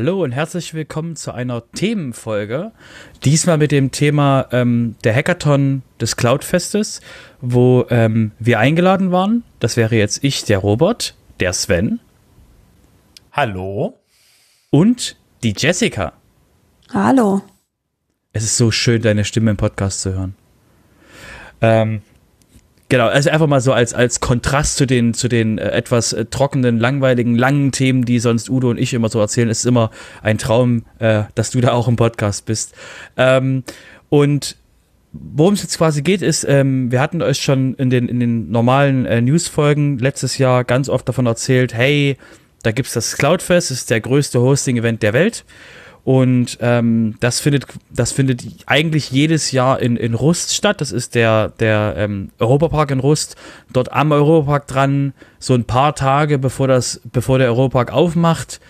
Hallo und herzlich willkommen zu einer Themenfolge. Diesmal mit dem Thema ähm, der Hackathon des Cloudfestes, wo ähm, wir eingeladen waren. Das wäre jetzt ich, der Robert, der Sven. Hallo. Und die Jessica. Hallo. Es ist so schön, deine Stimme im Podcast zu hören. Ähm, Genau, also einfach mal so als, als Kontrast zu den, zu den äh, etwas äh, trockenen, langweiligen, langen Themen, die sonst Udo und ich immer so erzählen, ist immer ein Traum, äh, dass du da auch im Podcast bist. Ähm, und worum es jetzt quasi geht, ist, ähm, wir hatten euch schon in den, in den normalen äh, News-Folgen letztes Jahr ganz oft davon erzählt, hey, da gibt's das Cloudfest, ist der größte Hosting-Event der Welt. Und ähm, das findet, das findet eigentlich jedes Jahr in, in Rust statt. Das ist der, der ähm, Europapark in Rust. Dort am Europapark dran, so ein paar Tage bevor das, bevor der Europapark aufmacht,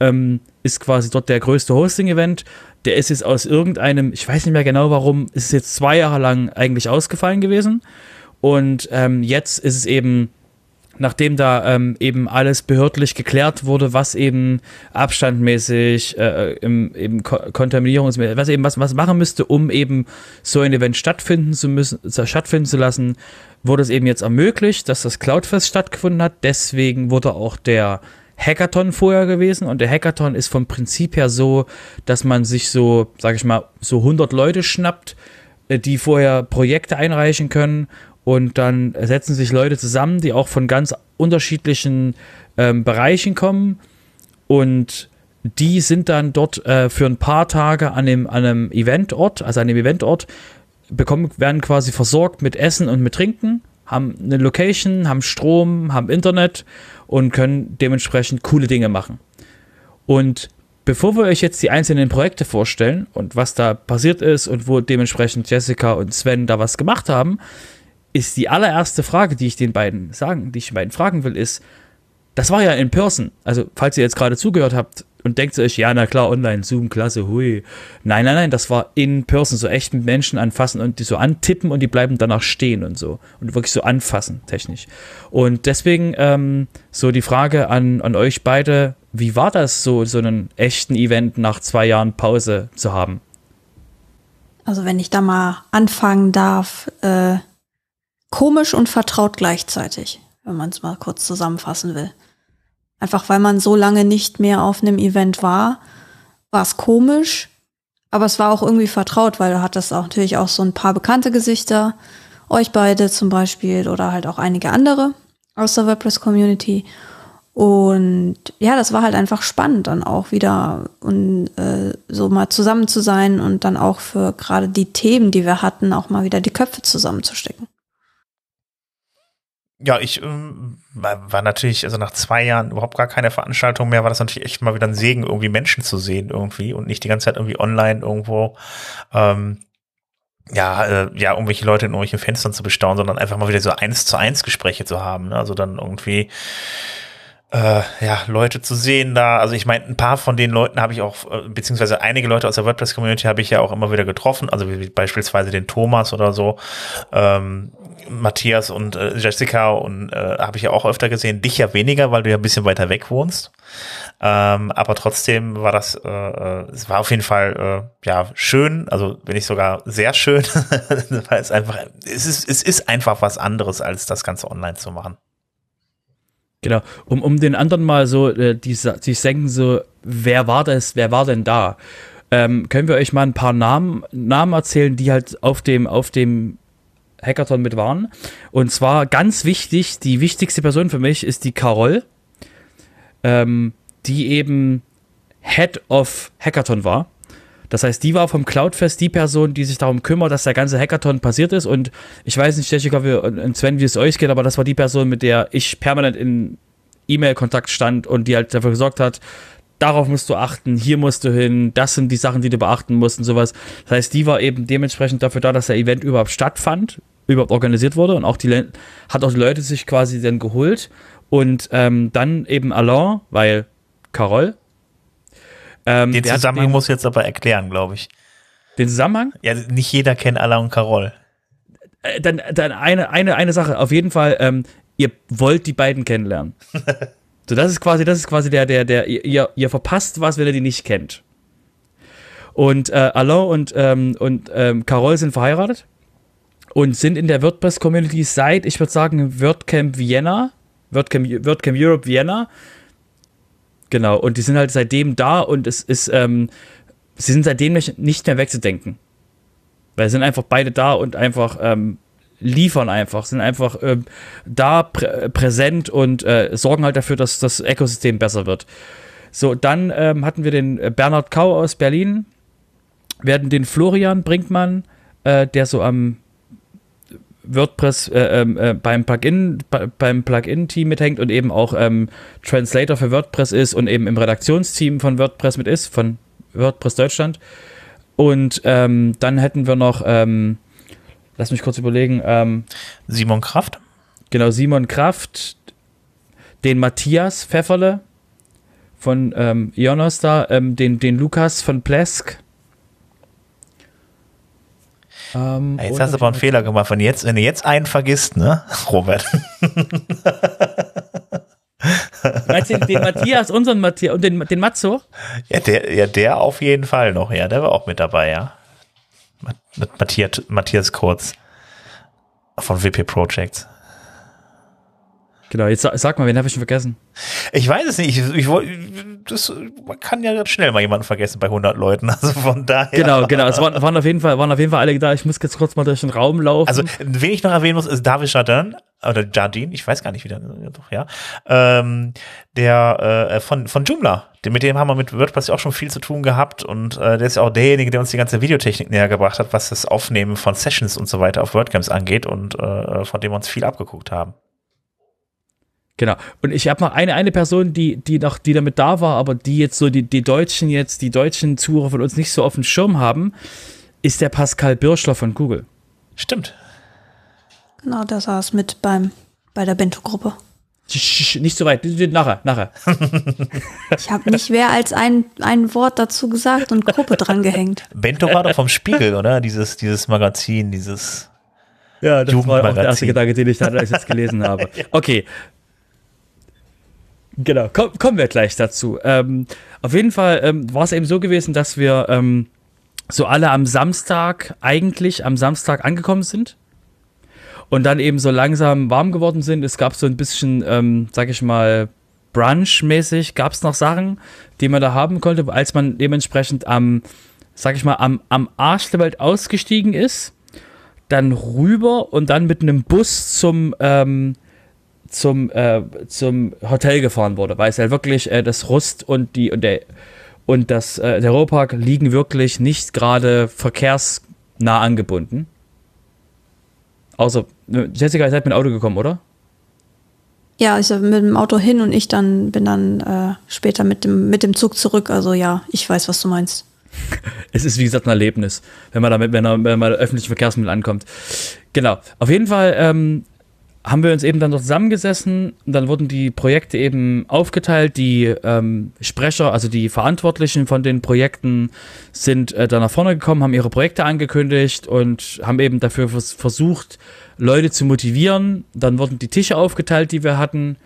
ähm, ist quasi dort der größte Hosting-Event. Der ist jetzt aus irgendeinem, ich weiß nicht mehr genau warum, ist jetzt zwei Jahre lang eigentlich ausgefallen gewesen. Und ähm, jetzt ist es eben nachdem da ähm, eben alles behördlich geklärt wurde, was eben abstandmäßig, äh, im, eben Ko kontaminierungsmäßig, was eben was, was machen müsste, um eben so ein Event stattfinden zu müssen, stattfinden zu lassen, wurde es eben jetzt ermöglicht, dass das Cloudfest stattgefunden hat. Deswegen wurde auch der Hackathon vorher gewesen und der Hackathon ist vom Prinzip her so, dass man sich so, sag ich mal, so 100 Leute schnappt, äh, die vorher Projekte einreichen können und dann setzen sich Leute zusammen, die auch von ganz unterschiedlichen ähm, Bereichen kommen. Und die sind dann dort äh, für ein paar Tage an dem, an einem Eventort, also an dem Eventort, bekommen, werden quasi versorgt mit Essen und mit Trinken, haben eine Location, haben Strom, haben Internet und können dementsprechend coole Dinge machen. Und bevor wir euch jetzt die einzelnen Projekte vorstellen und was da passiert ist und wo dementsprechend Jessica und Sven da was gemacht haben, ist die allererste Frage, die ich den beiden sagen, die ich den beiden fragen will, ist, das war ja in Person. Also, falls ihr jetzt gerade zugehört habt und denkt euch, ja, na klar, online, Zoom, klasse, hui. Nein, nein, nein, das war in Person, so echt mit Menschen anfassen und die so antippen und die bleiben danach stehen und so. Und wirklich so anfassen, technisch. Und deswegen ähm, so die Frage an, an euch beide, wie war das so, so einen echten Event nach zwei Jahren Pause zu haben? Also, wenn ich da mal anfangen darf, äh komisch und vertraut gleichzeitig, wenn man es mal kurz zusammenfassen will. Einfach weil man so lange nicht mehr auf einem Event war, war es komisch, aber es war auch irgendwie vertraut, weil du hattest auch natürlich auch so ein paar bekannte Gesichter, euch beide zum Beispiel oder halt auch einige andere aus der WordPress-Community. Und ja, das war halt einfach spannend dann auch wieder und äh, so mal zusammen zu sein und dann auch für gerade die Themen, die wir hatten, auch mal wieder die Köpfe zusammenzustecken. Ja, ich ähm, war natürlich, also nach zwei Jahren überhaupt gar keine Veranstaltung mehr, war das natürlich echt mal wieder ein Segen, irgendwie Menschen zu sehen irgendwie und nicht die ganze Zeit irgendwie online irgendwo ähm, ja, äh, ja, irgendwelche Leute in irgendwelchen Fenstern zu bestaunen, sondern einfach mal wieder so eins zu eins Gespräche zu haben. Ne? Also dann irgendwie äh, ja, Leute zu sehen da. Also ich meine, ein paar von den Leuten habe ich auch, äh, beziehungsweise einige Leute aus der WordPress-Community habe ich ja auch immer wieder getroffen, also wie, beispielsweise den Thomas oder so. Ähm, Matthias und äh, Jessica und äh, habe ich ja auch öfter gesehen, dich ja weniger, weil du ja ein bisschen weiter weg wohnst. Ähm, aber trotzdem war das, äh, äh es war auf jeden Fall äh, ja schön, also wenn nicht sogar sehr schön, weil es einfach, es ist, es ist einfach was anderes, als das Ganze online zu machen. Genau, um, um den anderen mal so, äh, die, die senken so, wer war das, wer war denn da? Ähm, können wir euch mal ein paar Namen, Namen erzählen, die halt auf dem, auf dem Hackathon mit waren. Und zwar ganz wichtig, die wichtigste Person für mich ist die Carol, ähm, die eben Head of Hackathon war. Das heißt, die war vom Cloudfest die Person, die sich darum kümmert, dass der ganze Hackathon passiert ist. Und ich weiß nicht, Jessica und Sven, wie es euch geht, aber das war die Person, mit der ich permanent in E-Mail-Kontakt stand und die halt dafür gesorgt hat, darauf musst du achten, hier musst du hin, das sind die Sachen, die du beachten musst und sowas. Das heißt, die war eben dementsprechend dafür da, dass der Event überhaupt stattfand, überhaupt organisiert wurde und auch die hat auch die Leute sich quasi dann geholt und ähm, dann eben Alain, weil Carol, ähm, den Zusammenhang den, muss jetzt aber erklären, glaube ich. Den Zusammenhang? Ja, nicht jeder kennt Alain und Carol. Äh, dann, dann eine, eine, eine Sache. Auf jeden Fall, ähm, ihr wollt die beiden kennenlernen. So, das ist quasi, das ist quasi der, der, der, ihr, ihr verpasst was, wenn ihr die nicht kennt. Und äh, Alain und, ähm, und ähm, Carol sind verheiratet und sind in der WordPress-Community seit, ich würde sagen, WordCamp Vienna, WordCamp, WordCamp Europe Vienna. Genau, und die sind halt seitdem da und es ist, ähm, sie sind seitdem nicht, mehr wegzudenken. Weil sie sind einfach beide da und einfach ähm, liefern einfach, sind einfach ähm, da prä präsent und äh, sorgen halt dafür, dass das Ökosystem besser wird. So, dann ähm, hatten wir den Bernhard Kau aus Berlin, hatten den Florian Brinkmann, äh, der so am WordPress äh, ähm, äh, beim Plugin beim Plugin-Team mithängt und eben auch ähm, Translator für WordPress ist und eben im Redaktionsteam von WordPress mit ist, von WordPress Deutschland. Und ähm, dann hätten wir noch, ähm, lass mich kurz überlegen, ähm, Simon Kraft. Genau, Simon Kraft, den Matthias Pfefferle von ähm, Ionos da, ähm, den, den Lukas von Plesk ähm, jetzt hast du aber einen Fehler gemacht. Wenn, jetzt, wenn du jetzt einen vergisst, ne, Robert? Meinst du den Matthias, unseren Matthias und den, den Matzo? Ja der, ja, der auf jeden Fall noch, ja. Der war auch mit dabei, ja. Matthias, Matthias Kurz von WP Projects. Genau, jetzt sag mal, wen habe ich schon vergessen? Ich weiß es nicht. Ich, ich, das, man kann ja schnell mal jemanden vergessen bei 100 Leuten. Also von daher. Genau, genau. Es waren, waren, auf jeden Fall, waren auf jeden Fall alle da. Ich muss jetzt kurz mal durch den Raum laufen. Also, wen ich noch erwähnen muss, ist David Jardin oder Jardin, ich weiß gar nicht, wie der, doch, ja, ähm, der äh, von, von Joomla, mit dem haben wir mit WordPress auch schon viel zu tun gehabt und äh, der ist ja auch derjenige, der uns die ganze Videotechnik näher gebracht hat, was das Aufnehmen von Sessions und so weiter auf WordCamps angeht und äh, von dem wir uns viel abgeguckt haben. Genau. Und ich habe noch eine, eine Person, die, die noch, die damit da war, aber die jetzt so die, die Deutschen jetzt, die deutschen Zuhörer von uns nicht so auf dem Schirm haben, ist der Pascal Birschler von Google. Stimmt. Genau, der saß mit beim, bei der Bento-Gruppe. Nicht so weit, nachher, nachher. Ich habe nicht mehr als ein, ein Wort dazu gesagt und Gruppe dran gehängt. Bento war doch vom Spiegel, oder? Dieses, dieses Magazin, dieses. Ja, das war auch der erste Gedanke, den ich da jetzt gelesen habe. Okay, Genau, komm, kommen wir gleich dazu. Ähm, auf jeden Fall ähm, war es eben so gewesen, dass wir ähm, so alle am Samstag, eigentlich am Samstag angekommen sind und dann eben so langsam warm geworden sind. Es gab so ein bisschen, ähm, sag ich mal, Brunch-mäßig gab es noch Sachen, die man da haben konnte, als man dementsprechend am, sag ich mal, am, am Arsch der Welt ausgestiegen ist, dann rüber und dann mit einem Bus zum, ähm, zum, äh, zum Hotel gefahren wurde, weil es ja wirklich äh, das Rust und die und der und das äh, der Europark liegen wirklich nicht gerade verkehrsnah angebunden. Außer Jessica, ihr seid mit dem Auto gekommen, oder? Ja, ich bin mit dem Auto hin und ich dann bin dann äh, später mit dem mit dem Zug zurück. Also ja, ich weiß, was du meinst. es ist wie gesagt ein Erlebnis, wenn man damit, wenn man, wenn man öffentliche Verkehrsmittel ankommt. Genau. Auf jeden Fall ähm, haben wir uns eben dann dort zusammengesessen und dann wurden die Projekte eben aufgeteilt. Die ähm, Sprecher, also die Verantwortlichen von den Projekten sind äh, da nach vorne gekommen, haben ihre Projekte angekündigt und haben eben dafür vers versucht, Leute zu motivieren. Dann wurden die Tische aufgeteilt, die wir hatten,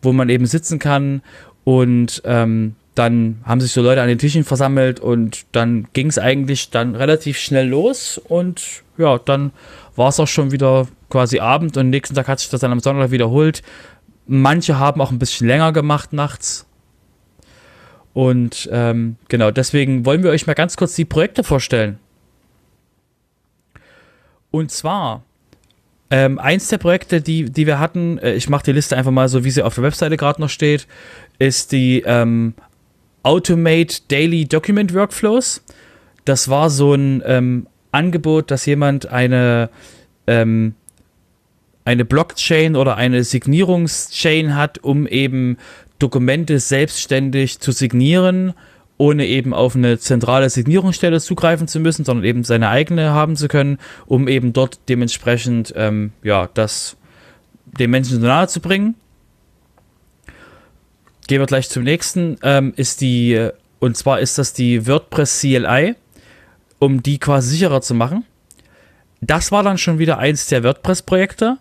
wo man eben sitzen kann und ähm, dann haben sich so Leute an den Tischen versammelt und dann ging es eigentlich dann relativ schnell los und ja, dann war es auch schon wieder quasi Abend und nächsten Tag hat sich das dann am Sonntag wiederholt. Manche haben auch ein bisschen länger gemacht nachts. Und ähm, genau, deswegen wollen wir euch mal ganz kurz die Projekte vorstellen. Und zwar, ähm, eins der Projekte, die, die wir hatten, äh, ich mache die Liste einfach mal so, wie sie auf der Webseite gerade noch steht, ist die ähm, Automate Daily Document Workflows. Das war so ein ähm, Angebot, dass jemand eine, ähm, eine Blockchain oder eine Signierungschain hat, um eben Dokumente selbstständig zu signieren, ohne eben auf eine zentrale Signierungsstelle zugreifen zu müssen, sondern eben seine eigene haben zu können, um eben dort dementsprechend ähm, ja, das den Menschen so nahe zu bringen. Gehen wir gleich zum nächsten. Ähm, ist die, und zwar ist das die WordPress CLI um die quasi sicherer zu machen. Das war dann schon wieder eins der WordPress-Projekte,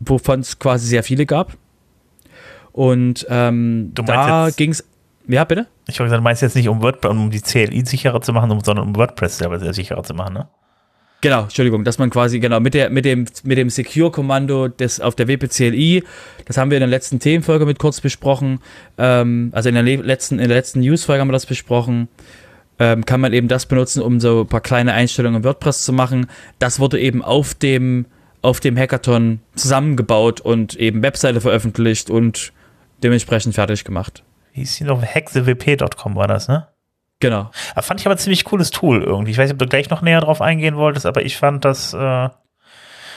wovon es quasi sehr viele gab. Und ähm, da ging es. Ja, bitte? Ich habe gesagt, du meinst jetzt nicht, um, WordPress, um die CLI sicherer zu machen, sondern um WordPress selber sehr sicherer zu machen, ne? Genau, Entschuldigung, dass man quasi genau mit der mit dem mit dem Secure Kommando des auf der WPCLI, das haben wir in der letzten Themenfolge mit kurz besprochen, ähm, also in der letzten in der letzten Newsfolge haben wir das besprochen, ähm, kann man eben das benutzen, um so ein paar kleine Einstellungen in WordPress zu machen. Das wurde eben auf dem auf dem Hackathon zusammengebaut und eben Webseite veröffentlicht und dementsprechend fertig gemacht. Hieß sie noch hackthewp.com war das, ne? Genau. Das fand ich aber ein ziemlich cooles Tool irgendwie. Ich weiß nicht, ob du gleich noch näher drauf eingehen wolltest, aber ich fand das. Äh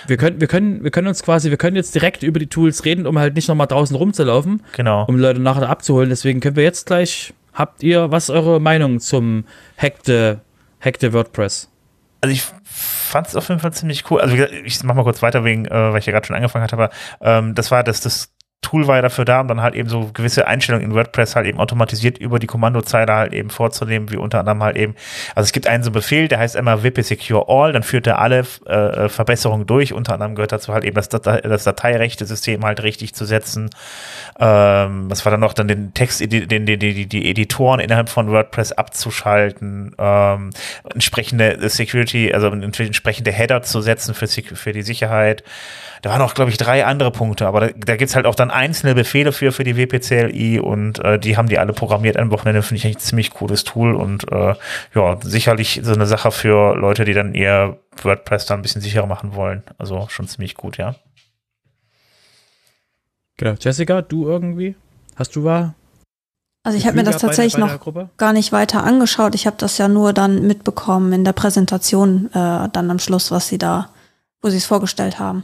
wir können, wir können, wir können uns quasi, wir können jetzt direkt über die Tools reden, um halt nicht nochmal draußen rumzulaufen. Genau. Um Leute nachher abzuholen. Deswegen können wir jetzt gleich, habt ihr, was ist eure Meinung zum Hackte, Hackte WordPress? Also ich fand es auf jeden Fall ziemlich cool. Also ich mach mal kurz weiter wegen, äh, weil ich ja gerade schon angefangen hatte, aber ähm, das war das, das Tool war ja dafür da, um dann halt eben so gewisse Einstellungen in WordPress halt eben automatisiert über die Kommandozeile halt eben vorzunehmen, wie unter anderem halt eben, also es gibt einen so Befehl, der heißt immer WP Secure All, dann führt er alle äh, Verbesserungen durch, unter anderem gehört dazu halt eben das, Datei, das Dateirechte-System halt richtig zu setzen. Ähm, was war dann noch, dann den Text, den, den, die, die, Editoren innerhalb von WordPress abzuschalten, ähm, entsprechende Security, also entsprechende Header zu setzen für, für die Sicherheit. Da waren auch, glaube ich, drei andere Punkte, aber da, da gibt's halt auch dann einzelne Befehle für, für die WPCLI und äh, die haben die alle programmiert am Wochenende, finde ich eigentlich ein ziemlich cooles Tool und äh, ja, sicherlich so eine Sache für Leute, die dann eher WordPress dann ein bisschen sicherer machen wollen. Also schon ziemlich gut, ja. Genau. Jessica, du irgendwie? Hast du war? Also ich habe mir das tatsächlich noch gar nicht weiter angeschaut. Ich habe das ja nur dann mitbekommen in der Präsentation äh, dann am Schluss, was sie da, wo sie es vorgestellt haben.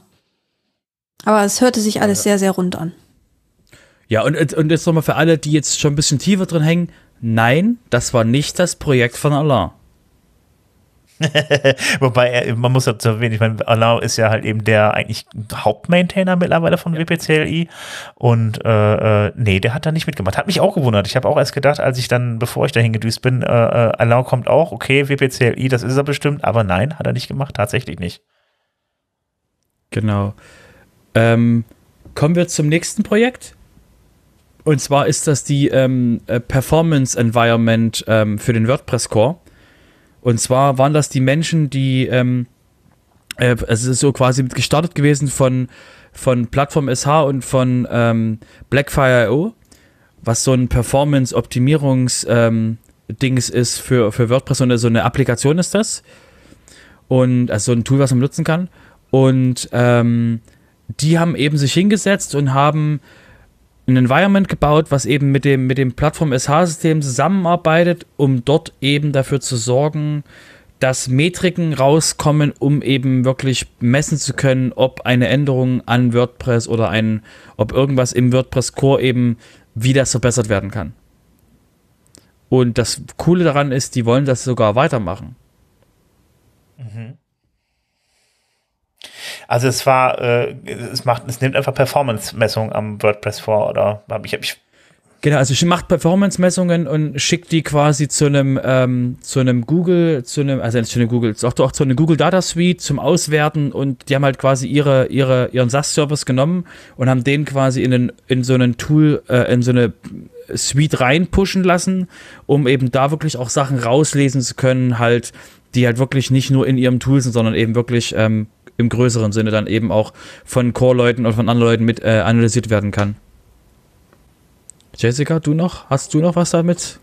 Aber es hörte sich alles sehr, sehr rund an. Ja, und, und jetzt nochmal für alle, die jetzt schon ein bisschen tiefer drin hängen. Nein, das war nicht das Projekt von Alain. Wobei, er, man muss dazu erwähnen, ich meine, Alain ist ja halt eben der eigentlich Hauptmaintainer mittlerweile von WPCLI und äh, äh, nee, der hat da nicht mitgemacht. Hat mich auch gewundert. Ich habe auch erst gedacht, als ich dann, bevor ich dahin gedüst bin, äh, äh Alain kommt auch, okay, WPCLI, das ist er bestimmt, aber nein, hat er nicht gemacht, tatsächlich nicht. Genau. Ähm, kommen wir zum nächsten Projekt. Und zwar ist das die ähm, äh, Performance Environment ähm, für den WordPress Core. Und zwar waren das die Menschen, die, ähm, äh, es ist so quasi gestartet gewesen von, von Plattform SH und von ähm, Blackfire.io, was so ein Performance-Optimierungs-Dings ähm, ist für, für WordPress und so eine Applikation ist das. Und also so ein Tool, was man nutzen kann. Und ähm, die haben eben sich hingesetzt und haben ein Environment gebaut, was eben mit dem, mit dem Plattform-SH-System zusammenarbeitet, um dort eben dafür zu sorgen, dass Metriken rauskommen, um eben wirklich messen zu können, ob eine Änderung an WordPress oder ein, ob irgendwas im WordPress Core eben, wie das verbessert werden kann. Und das Coole daran ist, die wollen das sogar weitermachen. Mhm. Also es war, äh, es macht, es nimmt einfach Performance-Messungen am WordPress vor, oder? Habe ich, hab ich Genau, also sie macht Performance-Messungen und schickt die quasi zu einem, ähm, zu einem Google, zu einem, also nicht zu einem Google, auch, auch zu einem Google Data Suite zum Auswerten und die haben halt quasi ihre, ihre, ihren SAS-Service genommen und haben den quasi in, den, in so einen Tool, äh, in so eine Suite reinpushen lassen, um eben da wirklich auch Sachen rauslesen zu können, halt, die halt wirklich nicht nur in ihrem Tool sind, sondern eben wirklich ähm, im größeren Sinne dann eben auch von Core-Leuten und von anderen Leuten mit äh, analysiert werden kann. Jessica, du noch? Hast du noch was damit?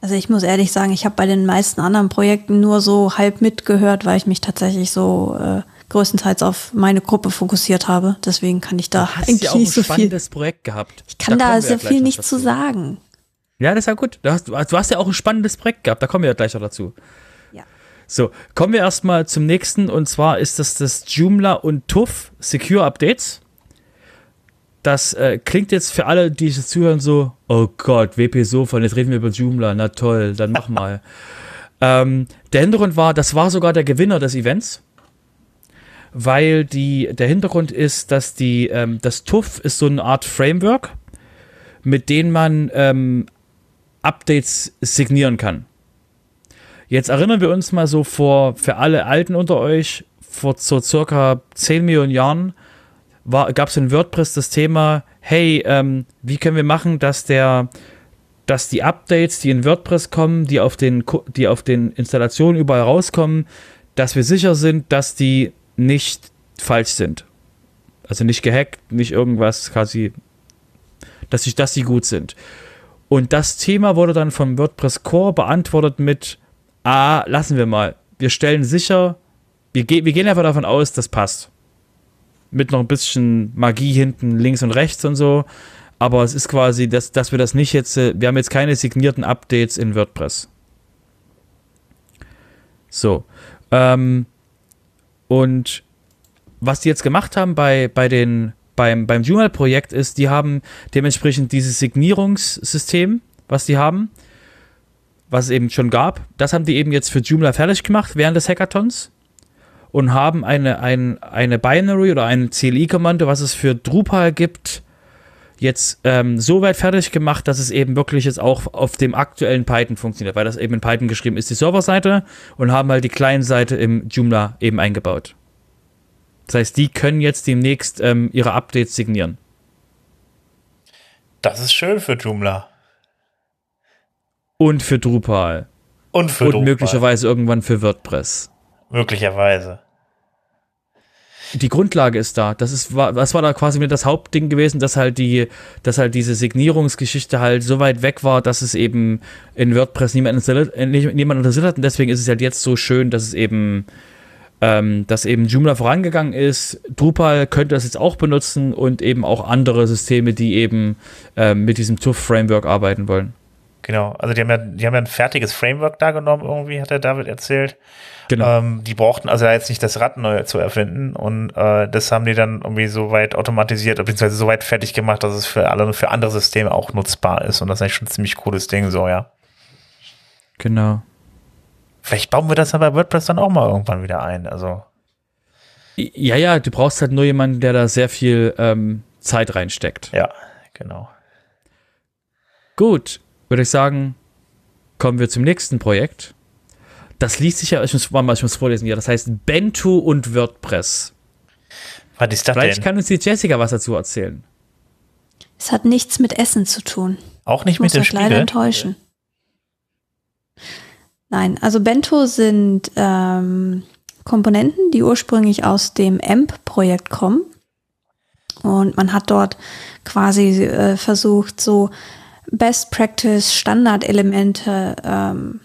Also ich muss ehrlich sagen, ich habe bei den meisten anderen Projekten nur so halb mitgehört, weil ich mich tatsächlich so äh, größtenteils auf meine Gruppe fokussiert habe. Deswegen kann ich da eigentlich ja nicht so viel. Projekt gehabt. Ich kann da, da sehr ja viel nicht zu sagen. Ja, das ist ja gut. Du hast, du hast ja auch ein spannendes Projekt gehabt. Da kommen wir ja gleich noch dazu. So, kommen wir erstmal zum nächsten und zwar ist das das Joomla und TUF Secure Updates. Das äh, klingt jetzt für alle, die es zuhören, so, oh Gott, WP Sofa, jetzt reden wir über Joomla, na toll, dann mach mal. ähm, der Hintergrund war, das war sogar der Gewinner des Events, weil die, der Hintergrund ist, dass die, ähm, das TUF ist so eine Art Framework, mit dem man ähm, Updates signieren kann. Jetzt erinnern wir uns mal so vor, für alle Alten unter euch, vor so circa 10 Millionen Jahren gab es in WordPress das Thema hey, ähm, wie können wir machen, dass der, dass die Updates, die in WordPress kommen, die auf den, die auf den Installationen überall rauskommen, dass wir sicher sind, dass die nicht falsch sind. Also nicht gehackt, nicht irgendwas quasi, dass, ich, dass die gut sind. Und das Thema wurde dann vom WordPress Core beantwortet mit, ah, lassen wir mal. Wir stellen sicher, wir, ge wir gehen einfach davon aus, das passt. Mit noch ein bisschen Magie hinten, links und rechts und so. Aber es ist quasi, dass, dass wir das nicht jetzt, äh, wir haben jetzt keine signierten Updates in WordPress. So. Ähm, und was die jetzt gemacht haben bei, bei den, beim, beim Joomla-Projekt ist, die haben dementsprechend dieses Signierungssystem, was die haben, was es eben schon gab, das haben die eben jetzt für Joomla fertig gemacht während des Hackathons und haben eine, ein, eine Binary oder ein CLI-Kommando, was es für Drupal gibt, jetzt ähm, so weit fertig gemacht, dass es eben wirklich jetzt auch auf dem aktuellen Python funktioniert, weil das eben in Python geschrieben ist, die Serverseite und haben halt die Client-Seite im Joomla eben eingebaut. Das heißt, die können jetzt demnächst ähm, ihre Updates signieren. Das ist schön für Joomla. Und für Drupal. Und für Und Drupal. möglicherweise irgendwann für WordPress. Möglicherweise. Die Grundlage ist da. Das ist, war, das war da quasi mit das Hauptding gewesen, dass halt die, dass halt diese Signierungsgeschichte halt so weit weg war, dass es eben in WordPress niemand interessiert, äh, niemand interessiert hat. Und deswegen ist es halt jetzt so schön, dass es eben, ähm, dass eben Joomla vorangegangen ist. Drupal könnte das jetzt auch benutzen und eben auch andere Systeme, die eben ähm, mit diesem TUF-Framework arbeiten wollen. Genau, also die haben ja, die haben ja ein fertiges Framework da genommen, irgendwie, hat der David erzählt. Genau. Ähm, die brauchten also jetzt nicht das Rad neu zu erfinden und äh, das haben die dann irgendwie so weit automatisiert, beziehungsweise so weit fertig gemacht, dass es für alle für andere Systeme auch nutzbar ist und das ist eigentlich schon ein ziemlich cooles Ding, so, ja. Genau. Vielleicht bauen wir das dann bei WordPress dann auch mal irgendwann wieder ein, also. Ja, ja, du brauchst halt nur jemanden, der da sehr viel ähm, Zeit reinsteckt. Ja, genau. Gut, würde ich sagen, kommen wir zum nächsten Projekt. Das liest sich ja, ich muss, mal, ich muss vorlesen hier, das heißt Bento und WordPress. Was ist das Vielleicht denn? kann uns die Jessica was dazu erzählen. Es hat nichts mit Essen zu tun. Auch nicht Ich mit dem euch leider Spiegel? enttäuschen. Nein, also Bento sind ähm, Komponenten, die ursprünglich aus dem AMP-Projekt kommen. Und man hat dort quasi äh, versucht, so Best Practice Standardelemente ähm,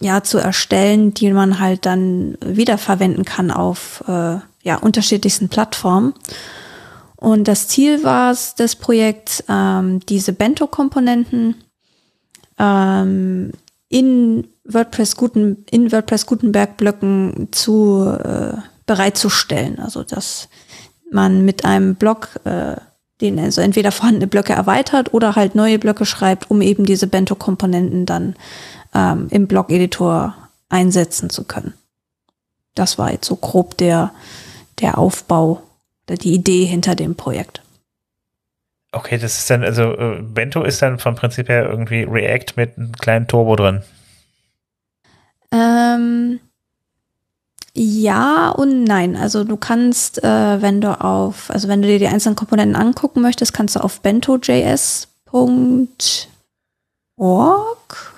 ja zu erstellen, die man halt dann wiederverwenden kann auf äh, ja unterschiedlichsten Plattformen. Und das Ziel war es des Projekts, ähm, diese Bento-Komponenten ähm, in WordPress Guten, in WordPress Gutenberg Blöcken zu äh, bereitzustellen. Also dass man mit einem Block äh, den also entweder vorhandene Blöcke erweitert oder halt neue Blöcke schreibt, um eben diese Bento-Komponenten dann ähm, im Blog-Editor einsetzen zu können. Das war jetzt so grob der, der Aufbau, der, die Idee hinter dem Projekt. Okay, das ist dann, also äh, Bento ist dann vom Prinzip her irgendwie React mit einem kleinen Turbo drin. Ähm, ja und nein. Also du kannst, äh, wenn du auf, also wenn du dir die einzelnen Komponenten angucken möchtest, kannst du auf bentojs.org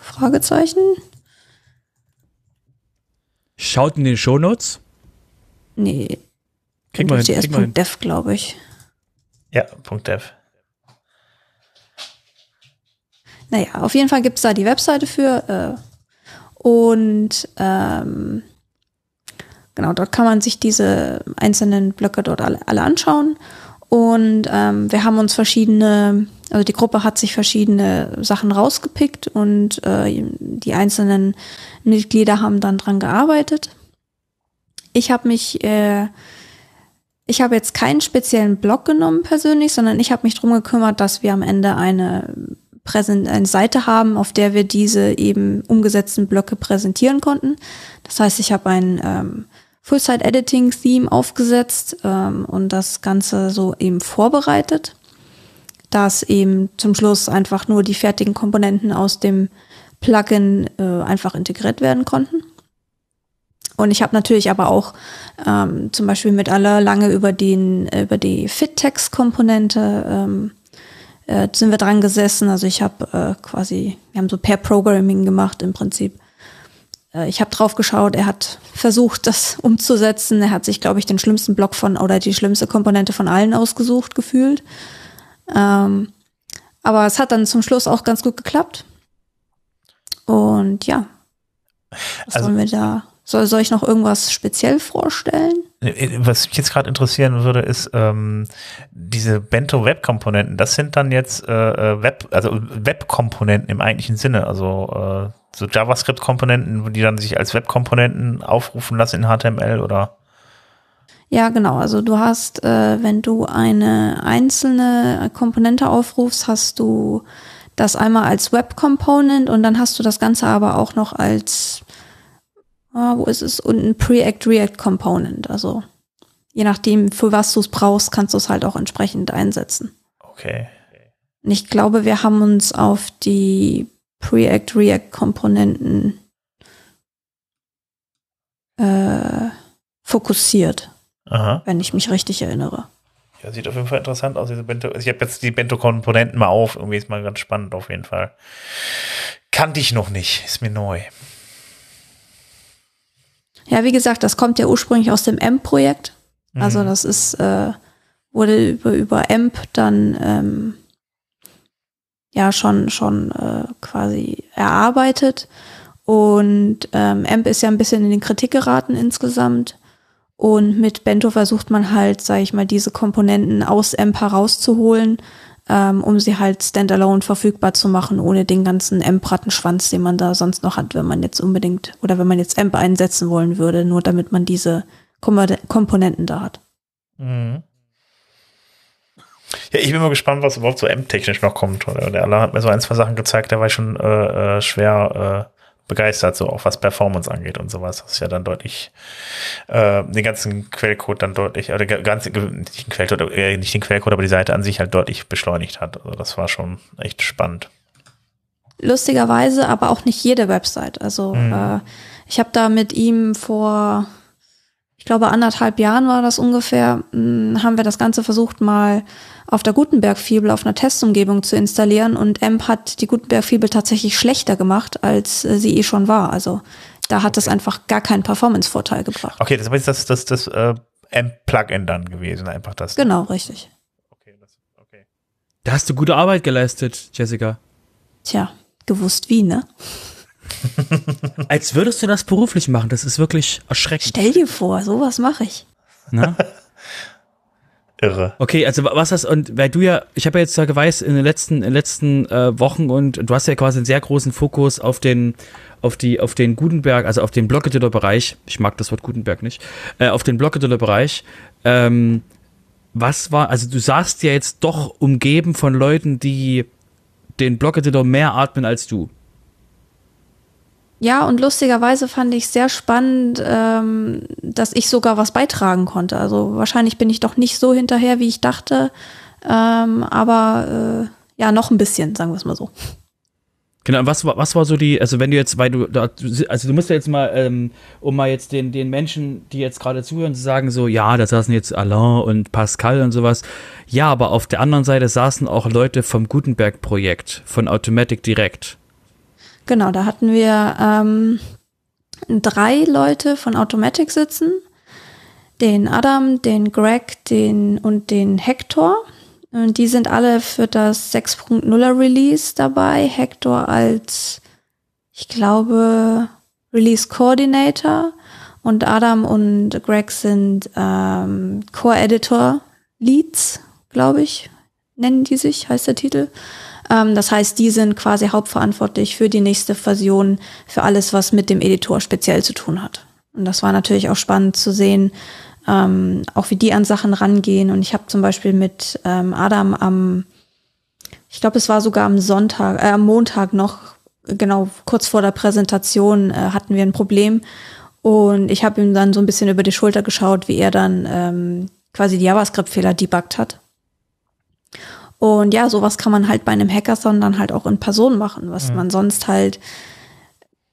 Fragezeichen. Schaut in den Shownotes. Nee, Krieg mal hin, krieg bentojs.dev, glaube ich. Ja, .dev. Naja, auf jeden Fall gibt's da die Webseite für. Äh, und ähm, genau, dort kann man sich diese einzelnen Blöcke dort alle, alle anschauen. Und ähm, wir haben uns verschiedene, also die Gruppe hat sich verschiedene Sachen rausgepickt und äh, die einzelnen Mitglieder haben dann dran gearbeitet. Ich habe mich, äh, ich habe jetzt keinen speziellen Blog genommen persönlich, sondern ich habe mich drum gekümmert, dass wir am Ende eine Präsent eine Seite haben, auf der wir diese eben umgesetzten Blöcke präsentieren konnten. Das heißt, ich habe ein ähm, Full-Site-Editing-Theme aufgesetzt ähm, und das Ganze so eben vorbereitet, dass eben zum Schluss einfach nur die fertigen Komponenten aus dem Plugin äh, einfach integriert werden konnten. Und ich habe natürlich aber auch ähm, zum Beispiel mit aller lange über den über die Fit-Text-Komponente ähm, äh, sind wir dran gesessen. Also ich habe äh, quasi, wir haben so Pair Programming gemacht im Prinzip. Äh, ich habe drauf geschaut, er hat versucht, das umzusetzen. Er hat sich, glaube ich, den schlimmsten Block von oder die schlimmste Komponente von allen ausgesucht gefühlt. Ähm, aber es hat dann zum Schluss auch ganz gut geklappt. Und ja, was also, sollen wir da? Soll, soll ich noch irgendwas speziell vorstellen? Was mich jetzt gerade interessieren würde, ist ähm, diese Bento Web Komponenten. Das sind dann jetzt äh, äh Web, also Web Komponenten im eigentlichen Sinne, also äh, so JavaScript Komponenten, die dann sich als Web Komponenten aufrufen lassen in HTML oder? Ja, genau. Also du hast, äh, wenn du eine einzelne Komponente aufrufst, hast du das einmal als Web Component und dann hast du das Ganze aber auch noch als ah, wo ist es? Und ein Preact React Component. Also je nachdem, für was du es brauchst, kannst du es halt auch entsprechend einsetzen. Okay. Und ich glaube, wir haben uns auf die Preact React Komponenten äh, fokussiert. Aha. Wenn ich mich richtig erinnere. Ja, sieht auf jeden Fall interessant aus, diese Bento. Ich habe jetzt die Bento-Komponenten mal auf. Irgendwie ist mal ganz spannend auf jeden Fall. Kannte ich noch nicht. Ist mir neu. Ja, wie gesagt, das kommt ja ursprünglich aus dem AMP-Projekt. Also mhm. das ist, äh, wurde über, über AMP dann ähm, ja schon, schon äh, quasi erarbeitet. Und ähm, AMP ist ja ein bisschen in die Kritik geraten insgesamt. Und mit Bento versucht man halt, sage ich mal, diese Komponenten aus AMP herauszuholen ähm, um sie halt standalone verfügbar zu machen, ohne den ganzen AMP-Rattenschwanz, den man da sonst noch hat, wenn man jetzt unbedingt oder wenn man jetzt AMP einsetzen wollen würde, nur damit man diese Komponenten da hat. Mhm. Ja, ich bin mal gespannt, was überhaupt so AMP-technisch noch kommt. Der Allah hat mir so ein, zwei Sachen gezeigt, da war ich schon äh, äh schwer äh, begeistert, so auch was Performance angeht und sowas. Das ist ja dann deutlich, äh, den ganzen Quellcode dann deutlich, oder ganz, nicht den Quellcode, äh, nicht den Quellcode, aber die Seite an sich halt deutlich beschleunigt hat. Also das war schon echt spannend. Lustigerweise aber auch nicht jede Website. Also mhm. äh, ich habe da mit ihm vor, ich glaube anderthalb Jahren war das ungefähr, mh, hm, haben wir das Ganze versucht mal auf der Gutenberg-Fibel auf einer Testumgebung zu installieren und AMP hat die Gutenberg-Fibel tatsächlich schlechter gemacht, als äh, sie eh schon war. Also da hat es okay. einfach gar keinen Performance-Vorteil gebracht. Okay, das ist das, das, das äh, AMP-Plugin dann gewesen, einfach das. Genau, richtig. Okay, das, okay. Da hast du gute Arbeit geleistet, Jessica. Tja, gewusst wie, ne? Als würdest du das beruflich machen, das ist wirklich erschreckend. Stell dir vor, sowas mache ich. Na? irre. Okay, also was hast und weil du ja, ich habe ja jetzt ja weiß in den letzten in den letzten äh, Wochen und du hast ja quasi einen sehr großen Fokus auf den auf die auf den Gutenberg, also auf den Blockeditor Bereich. Ich mag das Wort Gutenberg nicht. Äh, auf den Blockeditor Bereich. Ähm, was war, also du sagst ja jetzt doch umgeben von Leuten, die den Blockeditor mehr atmen als du. Ja, und lustigerweise fand ich sehr spannend, ähm, dass ich sogar was beitragen konnte. Also wahrscheinlich bin ich doch nicht so hinterher, wie ich dachte. Ähm, aber äh, ja, noch ein bisschen, sagen wir es mal so. Genau, was was war so die, also wenn du jetzt, weil du, also du musst ja jetzt mal, ähm, um mal jetzt den, den Menschen, die jetzt gerade zuhören, zu sagen, so, ja, da saßen jetzt Alain und Pascal und sowas. Ja, aber auf der anderen Seite saßen auch Leute vom Gutenberg-Projekt, von Automatic Direct. Genau, da hatten wir ähm, drei Leute von Automatic sitzen. Den Adam, den Greg, den und den Hector. Und die sind alle für das 6.0er Release dabei. Hector als, ich glaube, Release Coordinator und Adam und Greg sind ähm, Core Editor Leads, glaube ich, nennen die sich, heißt der Titel. Ähm, das heißt, die sind quasi hauptverantwortlich für die nächste Version, für alles, was mit dem Editor speziell zu tun hat. Und das war natürlich auch spannend zu sehen, ähm, auch wie die an Sachen rangehen. Und ich habe zum Beispiel mit ähm, Adam am, ich glaube, es war sogar am Sonntag, äh, am Montag noch, genau kurz vor der Präsentation, äh, hatten wir ein Problem. Und ich habe ihm dann so ein bisschen über die Schulter geschaut, wie er dann ähm, quasi die JavaScript-Fehler debuggt hat. Und ja, sowas kann man halt bei einem Hackathon dann halt auch in Person machen, was mhm. man sonst halt,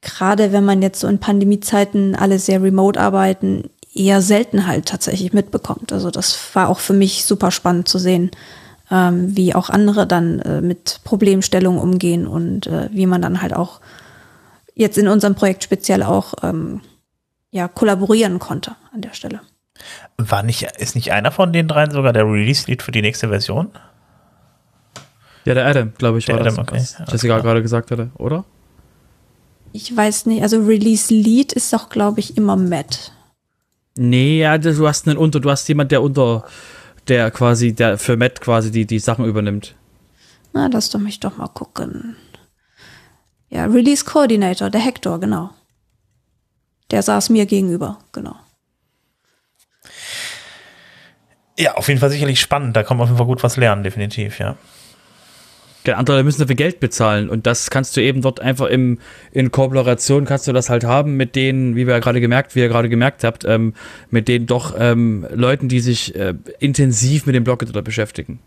gerade wenn man jetzt so in Pandemiezeiten alle sehr remote arbeiten, eher selten halt tatsächlich mitbekommt. Also das war auch für mich super spannend zu sehen, ähm, wie auch andere dann äh, mit Problemstellungen umgehen und äh, wie man dann halt auch jetzt in unserem Projekt speziell auch ähm, ja, kollaborieren konnte an der Stelle. War nicht, ist nicht einer von den dreien sogar der Release-Lead für die nächste Version? Ja, der Adam, glaube ich, Der war Adam, das, okay. was Ja, Jessica klar. gerade gesagt hatte, oder? Ich weiß nicht, also Release Lead ist doch, glaube ich, immer Matt. Nee, ja, du hast einen unter, du hast jemand, der unter, der quasi, der für Matt quasi die, die Sachen übernimmt. Na, lass doch mich doch mal gucken. Ja, Release Coordinator, der Hector, genau. Der saß mir gegenüber, genau. Ja, auf jeden Fall sicherlich spannend. Da kann man auf jeden Fall gut was lernen, definitiv, ja. Genau, Andere müssen dafür Geld bezahlen und das kannst du eben dort einfach im, in Kooperation kannst du das halt haben mit denen, wie wir ja gerade gemerkt, wie ihr gerade gemerkt habt, ähm, mit den doch ähm, Leuten, die sich äh, intensiv mit dem Blog-Editor beschäftigen.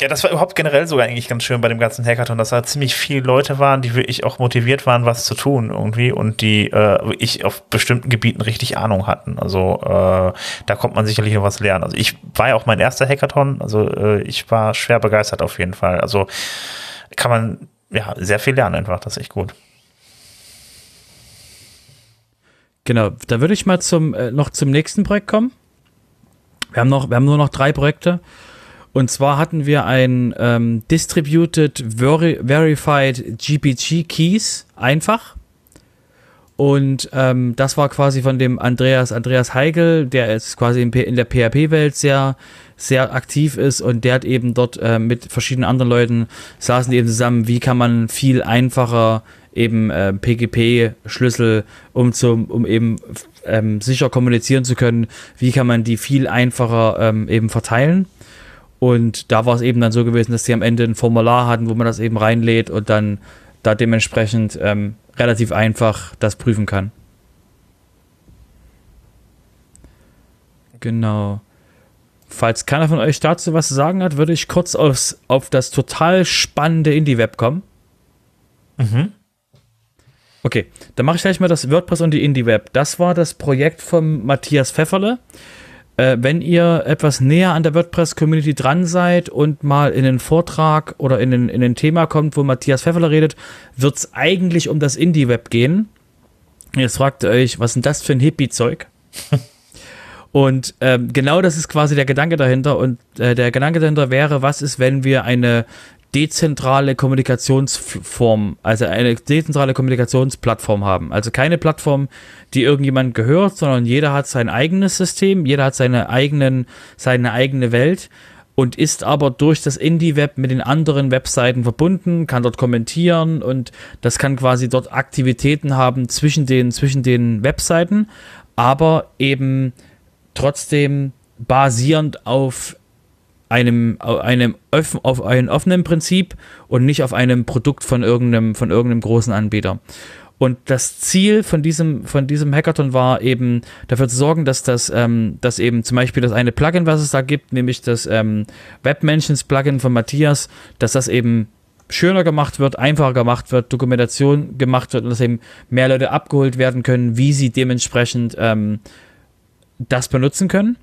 Ja, das war überhaupt generell sogar eigentlich ganz schön bei dem ganzen Hackathon, dass da ziemlich viele Leute waren, die wirklich auch motiviert waren, was zu tun irgendwie und die äh, wirklich auf bestimmten Gebieten richtig Ahnung hatten. Also äh, da kommt man sicherlich noch was lernen. Also ich war ja auch mein erster Hackathon, also äh, ich war schwer begeistert auf jeden Fall. Also kann man ja sehr viel lernen einfach, das ist echt gut. Genau, da würde ich mal zum, äh, noch zum nächsten Projekt kommen. Wir haben, noch, wir haben nur noch drei Projekte. Und zwar hatten wir ein ähm, Distributed Veri Verified GPG Keys einfach. Und ähm, das war quasi von dem Andreas, Andreas Heigel, der jetzt quasi in, in der PHP-Welt sehr, sehr aktiv ist und der hat eben dort äh, mit verschiedenen anderen Leuten saßen eben zusammen, wie kann man viel einfacher eben äh, PGP-Schlüssel, um zum, um eben ähm, sicher kommunizieren zu können, wie kann man die viel einfacher ähm, eben verteilen. Und da war es eben dann so gewesen, dass sie am Ende ein Formular hatten, wo man das eben reinlädt und dann da dementsprechend ähm, relativ einfach das prüfen kann. Genau. Falls keiner von euch dazu was zu sagen hat, würde ich kurz aufs, auf das total spannende Indie-Web kommen. Mhm. Okay, dann mache ich gleich mal das WordPress und die Indie-Web. Das war das Projekt von Matthias Pfefferle. Äh, wenn ihr etwas näher an der WordPress-Community dran seid und mal in einen Vortrag oder in ein, in ein Thema kommt, wo Matthias Pfefferle redet, wird es eigentlich um das Indie-Web gehen. Jetzt fragt ihr euch, was ist denn das für ein Hippie-Zeug? Und ähm, genau das ist quasi der Gedanke dahinter. Und äh, der Gedanke dahinter wäre, was ist, wenn wir eine dezentrale Kommunikationsform, also eine dezentrale Kommunikationsplattform haben. Also keine Plattform, die irgendjemand gehört, sondern jeder hat sein eigenes System, jeder hat seine eigenen, seine eigene Welt und ist aber durch das Indie-Web mit den anderen Webseiten verbunden, kann dort kommentieren und das kann quasi dort Aktivitäten haben zwischen den, zwischen den Webseiten, aber eben trotzdem basierend auf einem, einem auf einem offenen Prinzip und nicht auf einem Produkt von irgendeinem, von irgendeinem großen Anbieter. Und das Ziel von diesem, von diesem Hackathon war eben dafür zu sorgen, dass das, ähm, dass eben zum Beispiel das eine Plugin, was es da gibt, nämlich das ähm, Webmentions Plugin von Matthias, dass das eben schöner gemacht wird, einfacher gemacht wird, Dokumentation gemacht wird und dass eben mehr Leute abgeholt werden können, wie sie dementsprechend ähm, das benutzen können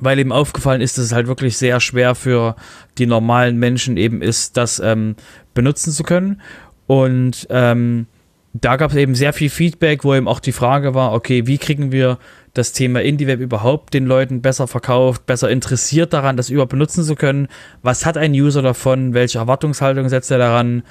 weil eben aufgefallen ist, dass es halt wirklich sehr schwer für die normalen Menschen eben ist, das ähm, benutzen zu können. Und ähm, da gab es eben sehr viel Feedback, wo eben auch die Frage war, okay, wie kriegen wir das Thema IndieWeb überhaupt den Leuten besser verkauft, besser interessiert daran, das überhaupt benutzen zu können? Was hat ein User davon? Welche Erwartungshaltung setzt er daran?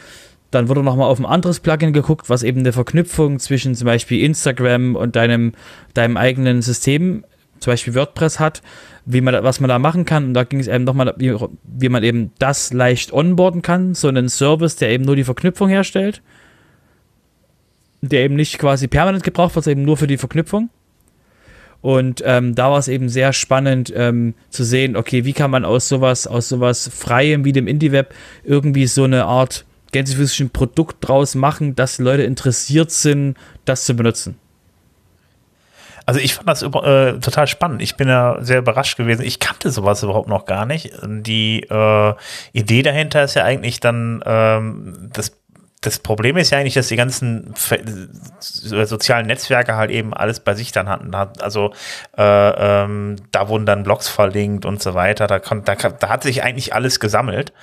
Dann wurde nochmal auf ein anderes Plugin geguckt, was eben eine Verknüpfung zwischen zum Beispiel Instagram und deinem, deinem eigenen System, zum Beispiel WordPress hat, wie man, was man da machen kann. Und da ging es eben nochmal, wie, wie man eben das leicht onboarden kann, so einen Service, der eben nur die Verknüpfung herstellt, der eben nicht quasi permanent gebraucht wird, sondern eben nur für die Verknüpfung. Und ähm, da war es eben sehr spannend ähm, zu sehen, okay, wie kann man aus sowas, aus sowas Freiem wie dem Indie-Web irgendwie so eine Art gänsefüßischen Produkt draus machen, dass Leute interessiert sind, das zu benutzen. Also ich fand das äh, total spannend. Ich bin ja sehr überrascht gewesen. Ich kannte sowas überhaupt noch gar nicht. Die äh, Idee dahinter ist ja eigentlich dann, ähm, das das Problem ist ja eigentlich, dass die ganzen sozialen Netzwerke halt eben alles bei sich dann hatten. Also äh, ähm, da wurden dann Blogs verlinkt und so weiter. Da, da, da hat sich eigentlich alles gesammelt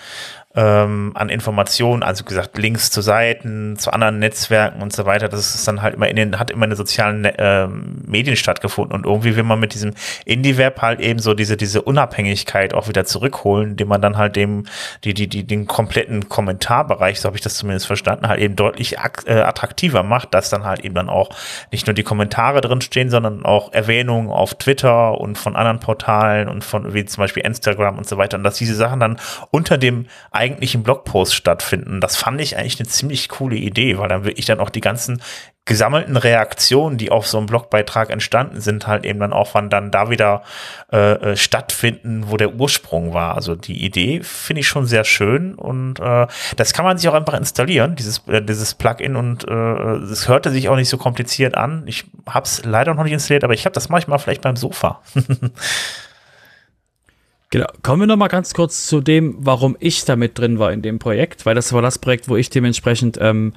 ähm, an Informationen, also gesagt Links zu Seiten, zu anderen Netzwerken und so weiter. Das ist dann halt immer in den, hat immer in den sozialen äh, Medien stattgefunden und irgendwie will man mit diesem Indie-Web halt eben so diese diese Unabhängigkeit auch wieder zurückholen, indem man dann halt dem die die die den kompletten Kommentarbereich, so habe ich das zumindest verstanden, halt eben deutlich äh, attraktiver macht, dass dann halt eben dann auch nicht nur die Kommentare drin stehen, sondern auch Erwähnungen auf Twitter und von anderen Portalen und von wie zum Beispiel Instagram und so weiter und dass diese Sachen dann unter dem eigentlichen Blogpost stattfinden. Das fand ich eigentlich eine ziemlich coole Idee, weil dann wirklich dann auch die ganzen gesammelten Reaktionen, die auf so einem Blogbeitrag entstanden sind, halt eben dann auch wann dann da wieder äh, äh, stattfinden, wo der Ursprung war. Also die Idee finde ich schon sehr schön und äh, das kann man sich auch einfach installieren, dieses äh, dieses Plugin und äh, es hörte sich auch nicht so kompliziert an. Ich habe es leider noch nicht installiert, aber ich habe das manchmal vielleicht beim Sofa. Genau. Kommen wir noch mal ganz kurz zu dem, warum ich da mit drin war in dem Projekt, weil das war das Projekt, wo ich dementsprechend ähm,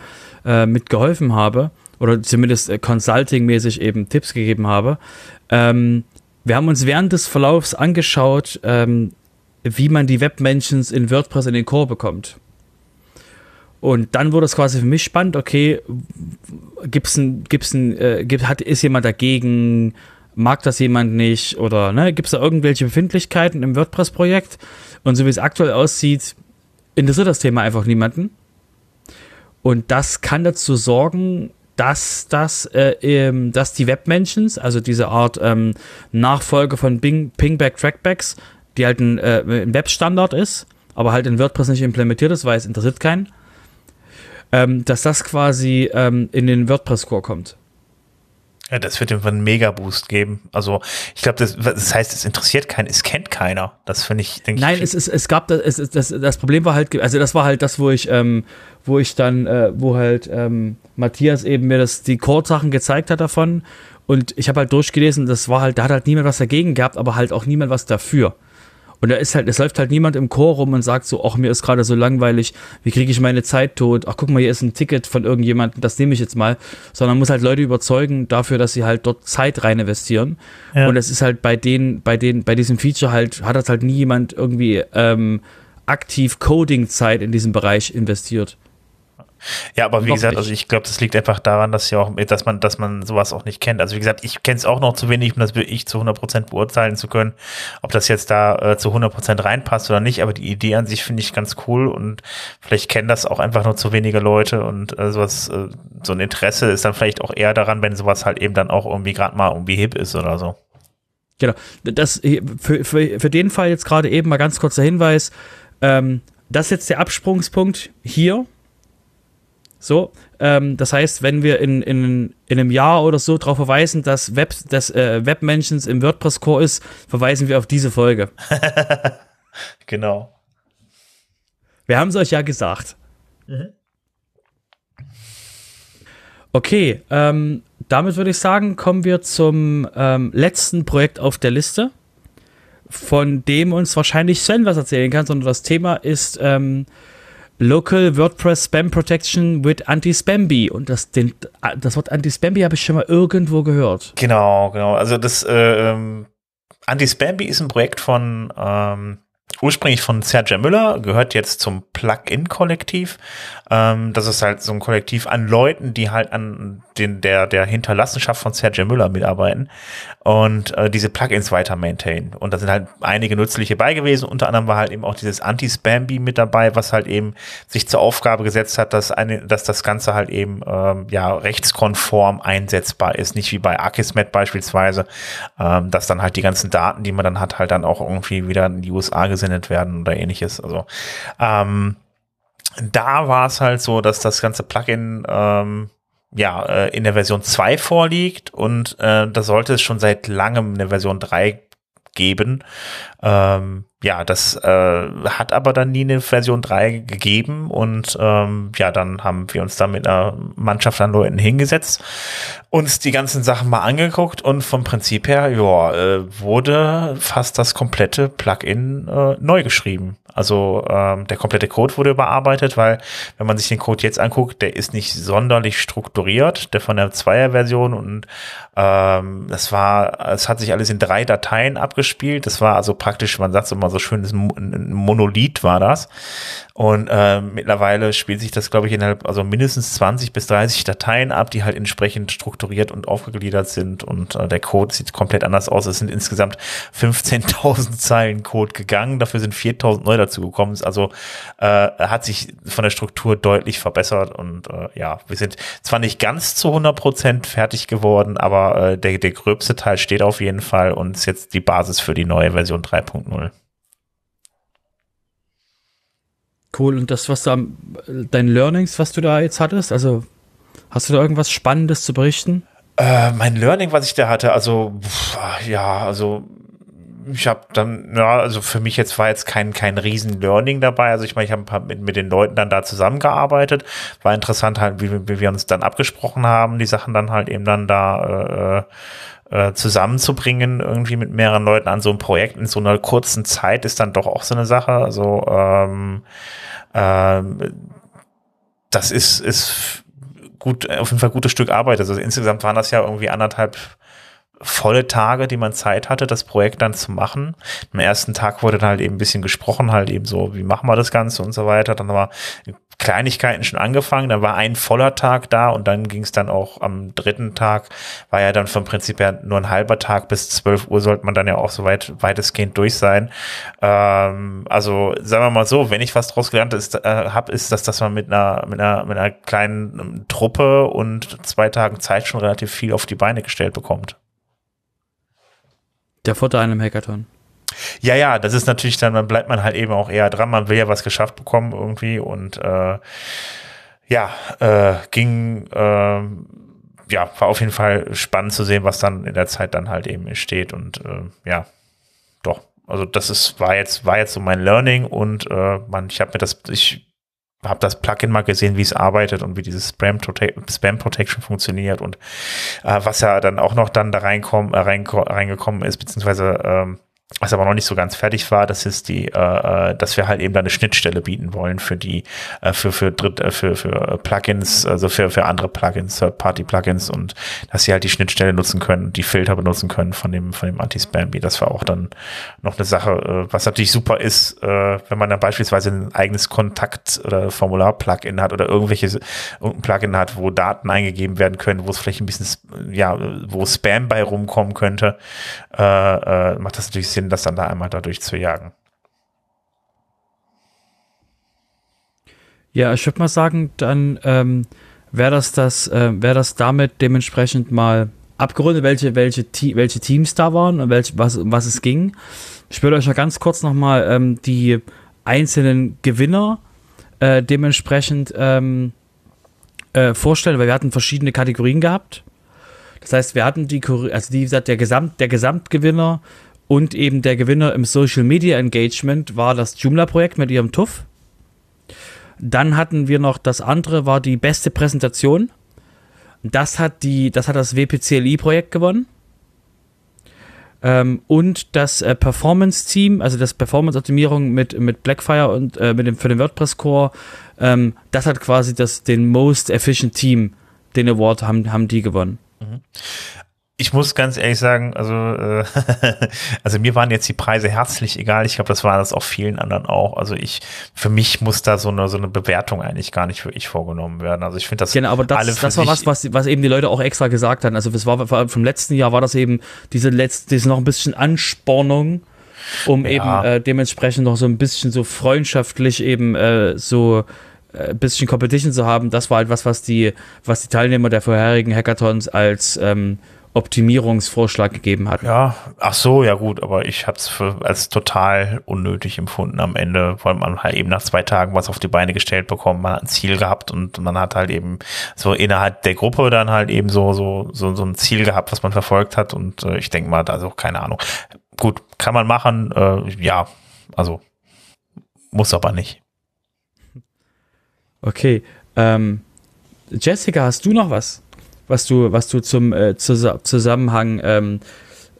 äh, mitgeholfen habe oder zumindest äh, consulting-mäßig eben Tipps gegeben habe. Ähm, wir haben uns während des Verlaufs angeschaut, ähm, wie man die Webmentions in WordPress in den Core bekommt. Und dann wurde es quasi für mich spannend, okay, gibt's ein, gibt's ein, äh, gibt, hat, ist jemand dagegen, mag das jemand nicht oder ne, gibt es da irgendwelche Befindlichkeiten im WordPress-Projekt? Und so wie es aktuell aussieht, interessiert das Thema einfach niemanden. Und das kann dazu sorgen, dass das, äh, ähm, dass die Webmentions, also diese Art ähm, Nachfolge von Bing, Pingback Trackbacks, die halt ein, äh, ein Webstandard ist, aber halt in WordPress nicht implementiert ist, weil es interessiert keinen, ähm, dass das quasi ähm, in den WordPress-Core kommt. Ja, das wird irgendwann einen Mega-Boost geben. Also ich glaube, das, das heißt, es interessiert keinen, es kennt keiner. Das finde ich, denke Nein, ich. es, es, es gab das, es, das, das Problem war halt, also das war halt das, wo ich, ähm, wo ich dann, äh, wo halt ähm, Matthias eben mir das, die Core-Sachen gezeigt hat davon. Und ich habe halt durchgelesen, das war halt, da hat halt niemand was dagegen gehabt, aber halt auch niemand was dafür. Und da ist halt, es läuft halt niemand im Chor rum und sagt so, ach, mir ist gerade so langweilig, wie kriege ich meine Zeit tot? Ach, guck mal, hier ist ein Ticket von irgendjemandem, das nehme ich jetzt mal. Sondern muss halt Leute überzeugen dafür, dass sie halt dort Zeit rein investieren. Ja. Und es ist halt bei denen, bei denen, bei diesem Feature halt, hat das halt nie jemand irgendwie ähm, aktiv Coding-Zeit in diesem Bereich investiert. Ja, aber wie noch gesagt, nicht. also ich glaube, das liegt einfach daran, dass ja auch, dass man, dass man sowas auch nicht kennt. Also wie gesagt, ich kenne es auch noch zu wenig, um das wirklich zu 100% beurteilen zu können, ob das jetzt da äh, zu 100% reinpasst oder nicht. Aber die Idee an sich finde ich ganz cool und vielleicht kennen das auch einfach nur zu wenige Leute und äh, sowas, äh, so ein Interesse ist dann vielleicht auch eher daran, wenn sowas halt eben dann auch irgendwie gerade mal irgendwie hip ist oder so. Genau. Das für, für, für den Fall jetzt gerade eben mal ganz kurzer Hinweis. Ähm, das ist jetzt der Absprungspunkt hier so, ähm, das heißt, wenn wir in, in, in einem Jahr oder so darauf verweisen, dass Web, dass äh, Webmentions im WordPress-Core ist, verweisen wir auf diese Folge. genau. Wir haben es euch ja gesagt. Mhm. Okay, ähm, damit würde ich sagen, kommen wir zum ähm, letzten Projekt auf der Liste, von dem uns wahrscheinlich Sven was erzählen kann, sondern das Thema ist ähm, Local WordPress Spam Protection with Anti-Spamby. Und das, den, das Wort Anti-Spamby habe ich schon mal irgendwo gehört. Genau, genau. Also das äh, ähm, Anti-Spamby ist ein Projekt von ähm, ursprünglich von Sergio Müller, gehört jetzt zum Plugin-Kollektiv. Ähm, das ist halt so ein Kollektiv an Leuten, die halt an den, der, der Hinterlassenschaft von Sergio Müller mitarbeiten und äh, diese Plugins weiter maintainen. Und da sind halt einige nützliche bei gewesen. Unter anderem war halt eben auch dieses Anti-Spamby mit dabei, was halt eben sich zur Aufgabe gesetzt hat, dass, eine, dass das Ganze halt eben ähm, ja rechtskonform einsetzbar ist. Nicht wie bei Akismet beispielsweise, ähm, dass dann halt die ganzen Daten, die man dann hat, halt dann auch irgendwie wieder in die USA gesendet werden oder ähnliches. Also ähm, da war es halt so, dass das ganze Plugin ähm, ja äh, in der Version 2 vorliegt und äh, da sollte es schon seit langem eine Version 3 geben. Ähm, ja, das äh, hat aber dann nie eine Version 3 gegeben und ähm, ja, dann haben wir uns da mit einer Mannschaft an Leuten hingesetzt, uns die ganzen Sachen mal angeguckt und vom Prinzip her, ja, äh, wurde fast das komplette Plugin äh, neu geschrieben. Also ähm, der komplette Code wurde überarbeitet, weil wenn man sich den Code jetzt anguckt, der ist nicht sonderlich strukturiert, der von der Zweier-Version und ähm, das war, es hat sich alles in drei Dateien abgespielt. Das war also praktisch, man sagt immer so schön, ein Monolith war das. Und äh, mittlerweile spielt sich das, glaube ich, innerhalb, also mindestens 20 bis 30 Dateien ab, die halt entsprechend strukturiert und aufgegliedert sind. Und äh, der Code sieht komplett anders aus. Es sind insgesamt 15.000 Zeilen Code gegangen. Dafür sind 4.000 neu dazugekommen. Also äh, hat sich von der Struktur deutlich verbessert. Und äh, ja, wir sind zwar nicht ganz zu 100 Prozent fertig geworden, aber äh, der, der gröbste Teil steht auf jeden Fall und ist jetzt die Basis für die neue Version 3.0. Cool. Und das, was du am, dein Learnings, was du da jetzt hattest, also hast du da irgendwas Spannendes zu berichten? Äh, mein Learning, was ich da hatte, also pff, ja, also ich habe dann, ja, also für mich jetzt war jetzt kein kein riesen Learning dabei. Also ich meine, ich habe mit, mit den Leuten dann da zusammengearbeitet. War interessant halt, wie, wie wir uns dann abgesprochen haben, die Sachen dann halt eben dann da äh, äh, zusammenzubringen, irgendwie mit mehreren Leuten an so einem Projekt in so einer kurzen Zeit ist dann doch auch so eine Sache. Also ähm, ähm, das ist, ist gut, auf jeden Fall gutes Stück Arbeit. Also insgesamt waren das ja irgendwie anderthalb volle Tage, die man Zeit hatte, das Projekt dann zu machen. Am ersten Tag wurde dann halt eben ein bisschen gesprochen, halt eben so, wie machen wir das Ganze und so weiter. Dann war Kleinigkeiten schon angefangen, dann war ein voller Tag da und dann ging es dann auch am dritten Tag, war ja dann vom Prinzip her nur ein halber Tag, bis 12 Uhr sollte man dann ja auch so weit, weitestgehend durch sein. Ähm, also sagen wir mal so, wenn ich was draus gelernt äh, habe, ist das, dass man mit einer, mit einer, mit einer kleinen Truppe und zwei Tagen Zeit schon relativ viel auf die Beine gestellt bekommt. Der Vorteil einem Hackathon. Ja, ja, das ist natürlich dann, dann bleibt man halt eben auch eher dran. Man will ja was geschafft bekommen irgendwie und äh, ja, äh, ging, äh, ja, war auf jeden Fall spannend zu sehen, was dann in der Zeit dann halt eben steht und äh, ja, doch. Also das ist war jetzt war jetzt so mein Learning und äh, man, ich habe mir das ich habe das Plugin mal gesehen, wie es arbeitet und wie dieses Spam, Spam Protection funktioniert und äh, was ja dann auch noch dann da reinkommen, äh, reingekommen ist, beziehungsweise ähm, was aber noch nicht so ganz fertig war, das ist die, äh, äh, dass wir halt eben da eine Schnittstelle bieten wollen für die, äh, für für Dritt, äh, für für Plugins, also für für andere Plugins, Third-Party-Plugins und dass sie halt die Schnittstelle nutzen können, die Filter benutzen können von dem von dem Anti-Spam-Bee. Das war auch dann noch eine Sache, äh, was natürlich super ist, äh, wenn man dann beispielsweise ein eigenes Kontakt- oder Formular-Plugin hat oder irgendwelche irgendein Plugin hat, wo Daten eingegeben werden können, wo es vielleicht ein bisschen ja, wo Spam bei rumkommen könnte, äh, äh, macht das natürlich Sinn, das dann da einmal dadurch zu jagen. Ja, ich würde mal sagen, dann ähm, wäre das das, äh, wäre das damit dementsprechend mal abgerundet, welche, welche, welche Teams da waren und welch, was, um was es ging. Ich würde euch ja ganz kurz nochmal ähm, die einzelnen Gewinner äh, dementsprechend ähm, äh, vorstellen, weil wir hatten verschiedene Kategorien gehabt. Das heißt, wir hatten die, also die, der, Gesamt, der Gesamtgewinner und eben der Gewinner im Social Media Engagement war das Joomla-Projekt mit ihrem TUF. Dann hatten wir noch das andere, war die beste Präsentation. Das hat, die, das, hat das WPCLI-Projekt gewonnen. Ähm, und das äh, Performance-Team, also das Performance-Optimierung mit, mit Blackfire und äh, mit dem, für den WordPress-Core, ähm, das hat quasi das, den Most Efficient Team, den Award haben, haben die gewonnen. Mhm ich muss ganz ehrlich sagen, also, äh, also mir waren jetzt die Preise herzlich egal. Ich glaube, das war das auch vielen anderen auch. Also ich, für mich muss da so eine, so eine Bewertung eigentlich gar nicht wirklich vorgenommen werden. Also ich finde das. Genau, aber das, das war was, was, was eben die Leute auch extra gesagt haben. Also das war vom letzten Jahr war das eben diese letzte, diese noch ein bisschen Anspornung, um ja. eben äh, dementsprechend noch so ein bisschen so freundschaftlich eben äh, so ein äh, bisschen Competition zu haben. Das war halt was, was die, was die Teilnehmer der vorherigen Hackathons als ähm, Optimierungsvorschlag gegeben hat. Ja, ach so, ja gut, aber ich habe es als total unnötig empfunden am Ende, weil man halt eben nach zwei Tagen was auf die Beine gestellt bekommt, man hat ein Ziel gehabt und man hat halt eben so innerhalb der Gruppe dann halt eben so so so, so ein Ziel gehabt, was man verfolgt hat und äh, ich denke mal, da ist auch keine Ahnung. Gut, kann man machen, äh, ja, Also muss aber nicht. Okay. Ähm, Jessica, hast du noch was, was du, was du zum äh, Zusammenhang ähm,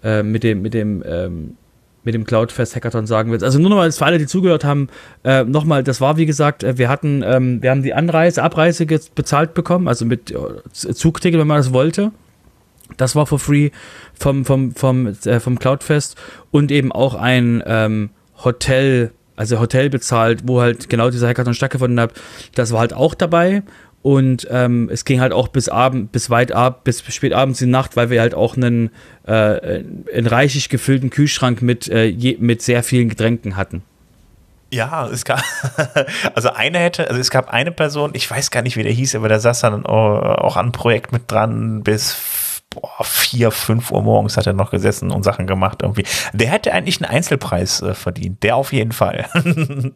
äh, mit dem, mit dem, ähm, mit dem Cloudfest Hackathon sagen willst? Also nur nochmal für alle, die zugehört haben, äh, nochmal, das war wie gesagt, äh, wir hatten, ähm, wir haben die Anreise, Abreise bezahlt bekommen, also mit äh, Zugticket, wenn man das wollte. Das war for free vom, vom, vom, äh, vom Cloudfest und eben auch ein ähm, Hotel, also Hotel bezahlt, wo halt genau dieser Hackathon stattgefunden hat. Das war halt auch dabei. Und ähm, es ging halt auch bis Abend, bis weit ab, bis spät abends in die Nacht, weil wir halt auch einen, äh, einen reichlich gefüllten Kühlschrank mit, äh, je, mit sehr vielen Getränken hatten. Ja, es gab, also eine hätte, also es gab eine Person, ich weiß gar nicht, wie der hieß, aber der saß dann auch an einem Projekt mit dran bis boah, vier, fünf Uhr morgens hat er noch gesessen und Sachen gemacht irgendwie. Der hätte eigentlich einen Einzelpreis äh, verdient. Der auf jeden Fall.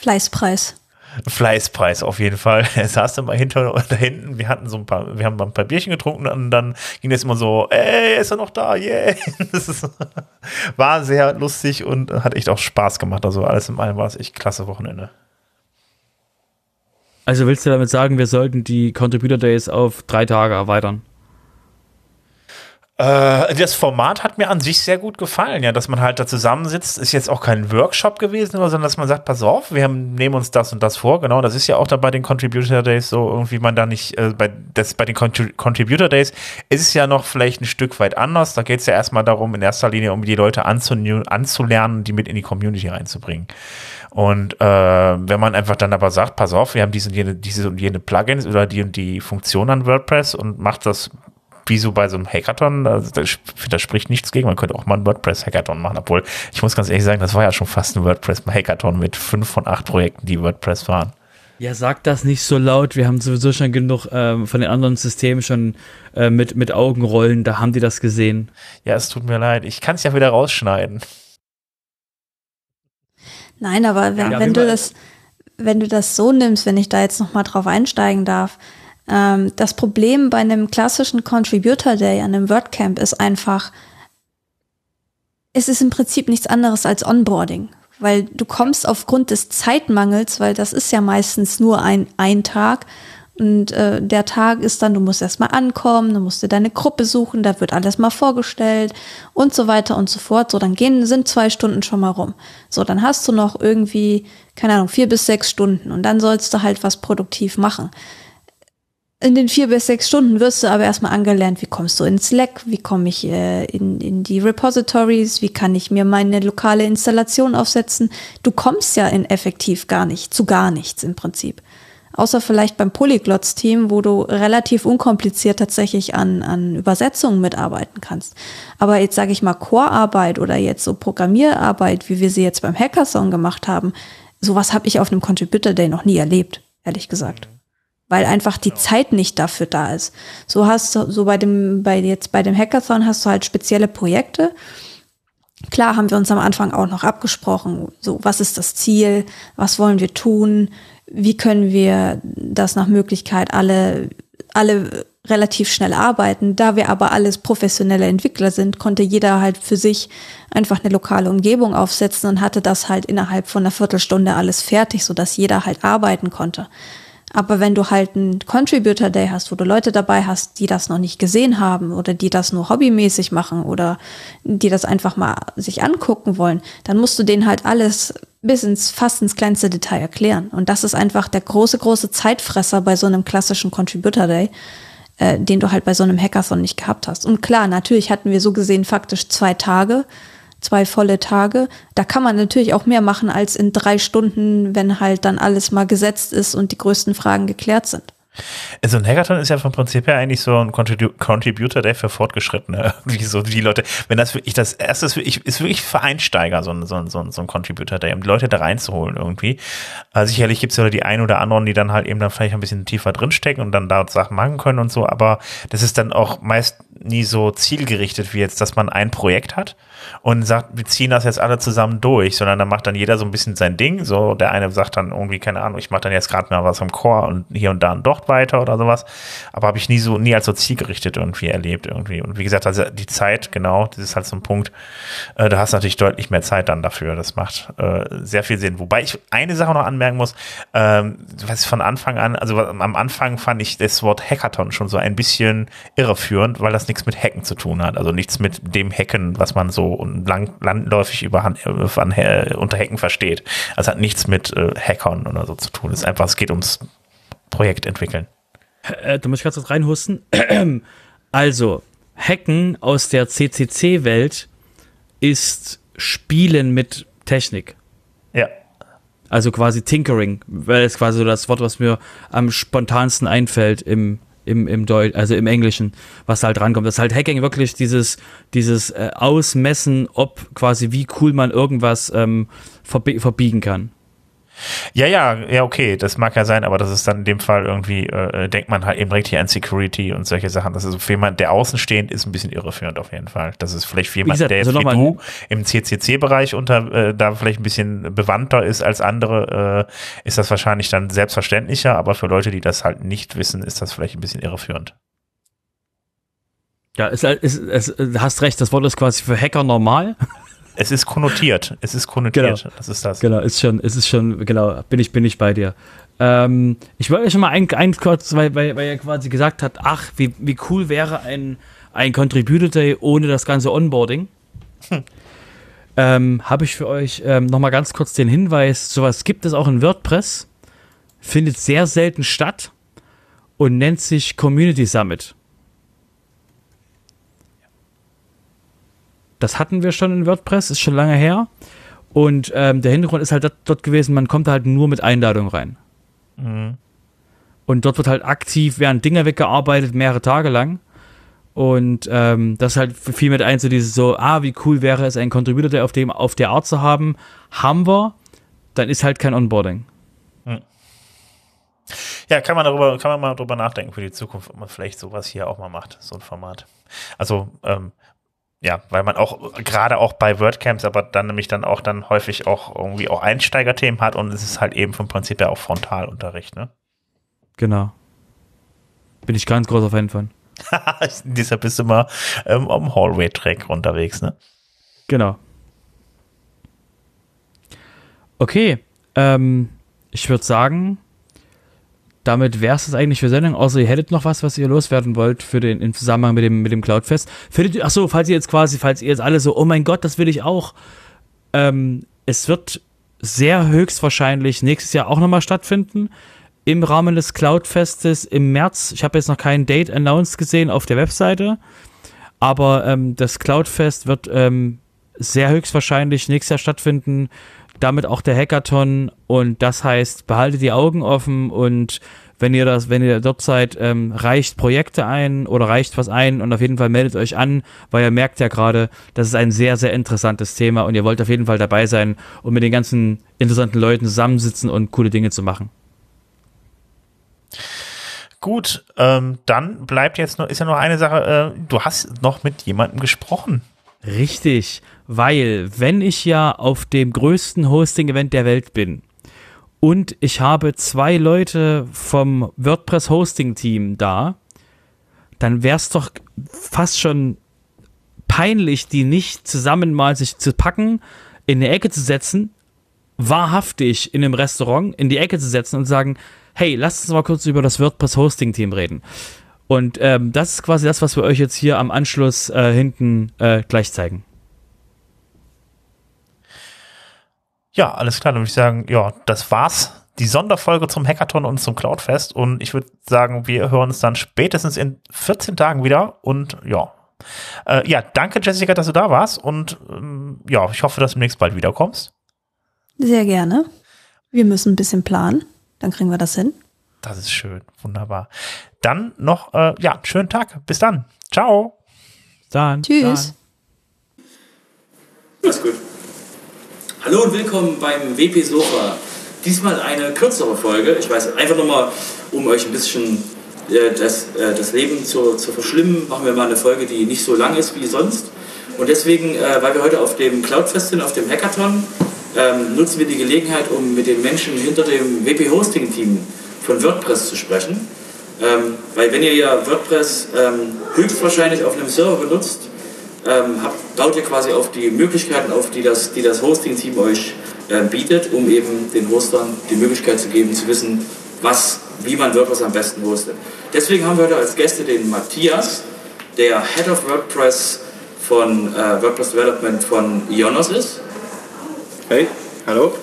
Fleißpreis. Fleißpreis auf jeden Fall. Er saß dann mal hinter da hinten. Wir hatten so ein paar, wir haben ein paar Bierchen getrunken und dann ging das immer so, ey, ist er noch da? Yeah. Das ist, war sehr lustig und hat echt auch Spaß gemacht. Also alles in allem war es echt klasse Wochenende. Also willst du damit sagen, wir sollten die Contributor Days auf drei Tage erweitern? Äh, das Format hat mir an sich sehr gut gefallen, ja, dass man halt da zusammensitzt, ist jetzt auch kein Workshop gewesen, sondern dass man sagt, pass auf, wir haben, nehmen uns das und das vor, genau, das ist ja auch da bei den Contributor Days so, irgendwie man da nicht, äh, bei, das, bei den Contributor Days ist es ja noch vielleicht ein Stück weit anders, da geht es ja erstmal darum, in erster Linie, um die Leute anzulernen, die mit in die Community reinzubringen. Und äh, wenn man einfach dann aber sagt, pass auf, wir haben diese und jene, diese und jene Plugins oder die und die Funktion an WordPress und macht das wie so bei so einem Hackathon, also da, da spricht nichts gegen. Man könnte auch mal einen WordPress-Hackathon machen, obwohl ich muss ganz ehrlich sagen, das war ja schon fast ein WordPress-Hackathon mit fünf von acht Projekten, die WordPress waren. Ja, sag das nicht so laut. Wir haben sowieso schon genug ähm, von den anderen Systemen schon äh, mit, mit Augenrollen. Da haben die das gesehen. Ja, es tut mir leid. Ich kann es ja wieder rausschneiden. Nein, aber wenn, ja, wenn du das, wenn du das so nimmst, wenn ich da jetzt noch mal drauf einsteigen darf, ähm, das Problem bei einem klassischen Contributor Day, an einem WordCamp, ist einfach, es ist im Prinzip nichts anderes als Onboarding. Weil du kommst aufgrund des Zeitmangels, weil das ist ja meistens nur ein, ein Tag, und äh, der Tag ist dann, du musst erstmal ankommen, du musst dir deine Gruppe suchen, da wird alles mal vorgestellt und so weiter und so fort. So, dann gehen, sind zwei Stunden schon mal rum. So, dann hast du noch irgendwie, keine Ahnung, vier bis sechs Stunden und dann sollst du halt was produktiv machen in den vier bis sechs Stunden wirst du aber erstmal angelernt, wie kommst du in Slack, wie komme ich äh, in, in die Repositories, wie kann ich mir meine lokale Installation aufsetzen. Du kommst ja in effektiv gar nicht, zu gar nichts im Prinzip. Außer vielleicht beim Polyglots-Team, wo du relativ unkompliziert tatsächlich an, an Übersetzungen mitarbeiten kannst. Aber jetzt sage ich mal Core-Arbeit oder jetzt so Programmierarbeit, wie wir sie jetzt beim Hackathon gemacht haben, sowas habe ich auf einem Contributor Day noch nie erlebt, ehrlich gesagt weil einfach die Zeit nicht dafür da ist. So hast du, so bei dem, bei jetzt bei dem Hackathon hast du halt spezielle Projekte. Klar haben wir uns am Anfang auch noch abgesprochen, so was ist das Ziel, was wollen wir tun, wie können wir das nach Möglichkeit alle, alle relativ schnell arbeiten. Da wir aber alles professionelle Entwickler sind, konnte jeder halt für sich einfach eine lokale Umgebung aufsetzen und hatte das halt innerhalb von einer Viertelstunde alles fertig, so dass jeder halt arbeiten konnte. Aber wenn du halt einen Contributor Day hast, wo du Leute dabei hast, die das noch nicht gesehen haben oder die das nur hobbymäßig machen oder die das einfach mal sich angucken wollen, dann musst du denen halt alles bis ins fast ins kleinste Detail erklären. Und das ist einfach der große, große Zeitfresser bei so einem klassischen Contributor Day, äh, den du halt bei so einem Hackathon nicht gehabt hast. Und klar, natürlich hatten wir so gesehen faktisch zwei Tage zwei volle Tage. Da kann man natürlich auch mehr machen als in drei Stunden, wenn halt dann alles mal gesetzt ist und die größten Fragen geklärt sind. Also ein Hackathon ist ja vom Prinzip her eigentlich so ein Contribu Contributor Day für Fortgeschrittene. Wie so die Leute, wenn das wirklich das erste ist, wirklich, ist wirklich für Einsteiger so ein, so, ein, so, ein, so ein Contributor Day, um die Leute da reinzuholen irgendwie. Also sicherlich gibt es ja die einen oder anderen, die dann halt eben dann vielleicht ein bisschen tiefer drinstecken und dann da Sachen machen können und so, aber das ist dann auch meist nie so zielgerichtet wie jetzt, dass man ein Projekt hat und sagt, wir ziehen das jetzt alle zusammen durch, sondern da macht dann jeder so ein bisschen sein Ding. So, der eine sagt dann irgendwie, keine Ahnung, ich mache dann jetzt gerade mal was im Chor und hier und da und dort weiter oder sowas. Aber habe ich nie so, nie als so zielgerichtet irgendwie erlebt irgendwie. Und wie gesagt, also die Zeit, genau, das ist halt so ein Punkt, äh, da hast du natürlich deutlich mehr Zeit dann dafür. Das macht äh, sehr viel Sinn. Wobei ich eine Sache noch anmerken muss, ähm, was von Anfang an, also am Anfang fand ich das Wort Hackathon schon so ein bisschen irreführend, weil das nichts mit Hacken zu tun hat. Also nichts mit dem Hacken, was man so lang, landläufig über Hand, äh, unter Hacken versteht. Also hat nichts mit äh, Hackern oder so zu tun. Es ist einfach, es geht ums Projekt entwickeln. Äh, da muss ich gerade reinhusten. Also, Hacken aus der CCC-Welt ist Spielen mit Technik. Ja. Also quasi Tinkering, weil es quasi so das Wort, was mir am spontansten einfällt im, im, im Deutsch, also im Englischen, was halt rankommt. Das ist halt Hacking wirklich dieses, dieses äh, Ausmessen, ob quasi wie cool man irgendwas ähm, verbi verbiegen kann. Ja, ja, ja, okay, das mag ja sein, aber das ist dann in dem Fall irgendwie, äh, denkt man halt eben direkt hier an Security und solche Sachen. Das ist für jemanden, der außenstehend ist, ein bisschen irreführend auf jeden Fall. Das ist vielleicht für jemanden, der jetzt also wie du im CCC-Bereich unter, äh, da vielleicht ein bisschen bewandter ist als andere, äh, ist das wahrscheinlich dann selbstverständlicher, aber für Leute, die das halt nicht wissen, ist das vielleicht ein bisschen irreführend. Ja, es, es, es, hast recht, das Wort ist quasi für Hacker normal. Es ist konnotiert. Es ist konnotiert. Genau. Das ist das. Genau, ist schon, ist es schon, genau, bin ich, bin ich bei dir. Ähm, ich wollte schon mal ein, ein kurz, weil, weil, weil er quasi gesagt hat, ach, wie, wie cool wäre ein, ein Contributor Day ohne das ganze Onboarding. Hm. Ähm, Habe ich für euch ähm, nochmal ganz kurz den Hinweis, sowas gibt es auch in WordPress, findet sehr selten statt und nennt sich Community Summit. Das hatten wir schon in WordPress, ist schon lange her. Und ähm, der Hintergrund ist halt dort gewesen, man kommt halt nur mit Einladung rein. Mhm. Und dort wird halt aktiv, werden Dinge weggearbeitet, mehrere Tage lang. Und ähm, das halt viel mit ein, so dieses so, ah, wie cool wäre es, einen Contributor auf, dem, auf der Art zu haben. Haben wir, dann ist halt kein Onboarding. Mhm. Ja, kann man darüber, kann man mal drüber nachdenken für die Zukunft, ob man vielleicht sowas hier auch mal macht, so ein Format. Also, ähm, ja, weil man auch gerade auch bei WordCamps, aber dann nämlich dann auch dann häufig auch irgendwie auch Einsteigerthemen hat und es ist halt eben vom Prinzip her auch Frontalunterricht, ne? Genau. Bin ich ganz großer Fan von. Deshalb bist du mal ähm, am Hallway-Track unterwegs, ne? Genau. Okay, ähm, ich würde sagen, damit wäre es eigentlich für Sendung, außer ihr hättet noch was, was ihr loswerden wollt für den, im Zusammenhang mit dem, mit dem Cloudfest. Findet, ach so, falls ihr jetzt quasi, falls ihr jetzt alle so, oh mein Gott, das will ich auch. Ähm, es wird sehr höchstwahrscheinlich nächstes Jahr auch nochmal stattfinden. Im Rahmen des Cloudfestes im März. Ich habe jetzt noch kein Date announced gesehen auf der Webseite. Aber ähm, das Cloudfest wird ähm, sehr höchstwahrscheinlich nächstes Jahr stattfinden damit auch der Hackathon und das heißt, behaltet die Augen offen und wenn ihr das, wenn ihr dort seid, ähm, reicht Projekte ein oder reicht was ein und auf jeden Fall meldet euch an, weil ihr merkt ja gerade, das ist ein sehr, sehr interessantes Thema und ihr wollt auf jeden Fall dabei sein und mit den ganzen interessanten Leuten zusammensitzen und coole Dinge zu machen. Gut, ähm, dann bleibt jetzt noch, ist ja noch eine Sache, äh, du hast noch mit jemandem gesprochen. Richtig, weil wenn ich ja auf dem größten Hosting-Event der Welt bin und ich habe zwei Leute vom WordPress-Hosting-Team da, dann wäre es doch fast schon peinlich, die nicht zusammen mal sich zu packen, in eine Ecke zu setzen, wahrhaftig in einem Restaurant in die Ecke zu setzen und sagen, hey, lasst uns mal kurz über das WordPress-Hosting-Team reden. Und ähm, das ist quasi das, was wir euch jetzt hier am Anschluss äh, hinten äh, gleich zeigen. Ja, alles klar. Dann würde ich sagen, ja, das war's. Die Sonderfolge zum Hackathon und zum Cloudfest. Und ich würde sagen, wir hören uns dann spätestens in 14 Tagen wieder. Und ja. Äh, ja, danke, Jessica, dass du da warst. Und ähm, ja, ich hoffe, dass du demnächst bald wiederkommst. Sehr gerne. Wir müssen ein bisschen planen. Dann kriegen wir das hin. Das ist schön. Wunderbar. Dann noch, äh, ja, schönen Tag. Bis dann. Ciao. Dann. Tschüss. Alles gut. Hallo und willkommen beim WP Sofa. Diesmal eine kürzere Folge. Ich weiß, einfach nur mal, um euch ein bisschen äh, das, äh, das Leben zu, zu verschlimmen, machen wir mal eine Folge, die nicht so lang ist wie sonst. Und deswegen, äh, weil wir heute auf dem Cloudfest sind, auf dem Hackathon, ähm, nutzen wir die Gelegenheit, um mit den Menschen hinter dem WP Hosting Team von WordPress zu sprechen. Ähm, weil wenn ihr ja WordPress ähm, höchstwahrscheinlich auf einem Server benutzt, ähm, habt, baut ihr quasi auf die Möglichkeiten auf, die das, die das Hosting-Team euch äh, bietet, um eben den Hostern die Möglichkeit zu geben, zu wissen, was, wie man WordPress am besten hostet. Deswegen haben wir heute als Gäste den Matthias, der Head of WordPress von äh, WordPress Development von Ionos ist. Hey, hallo.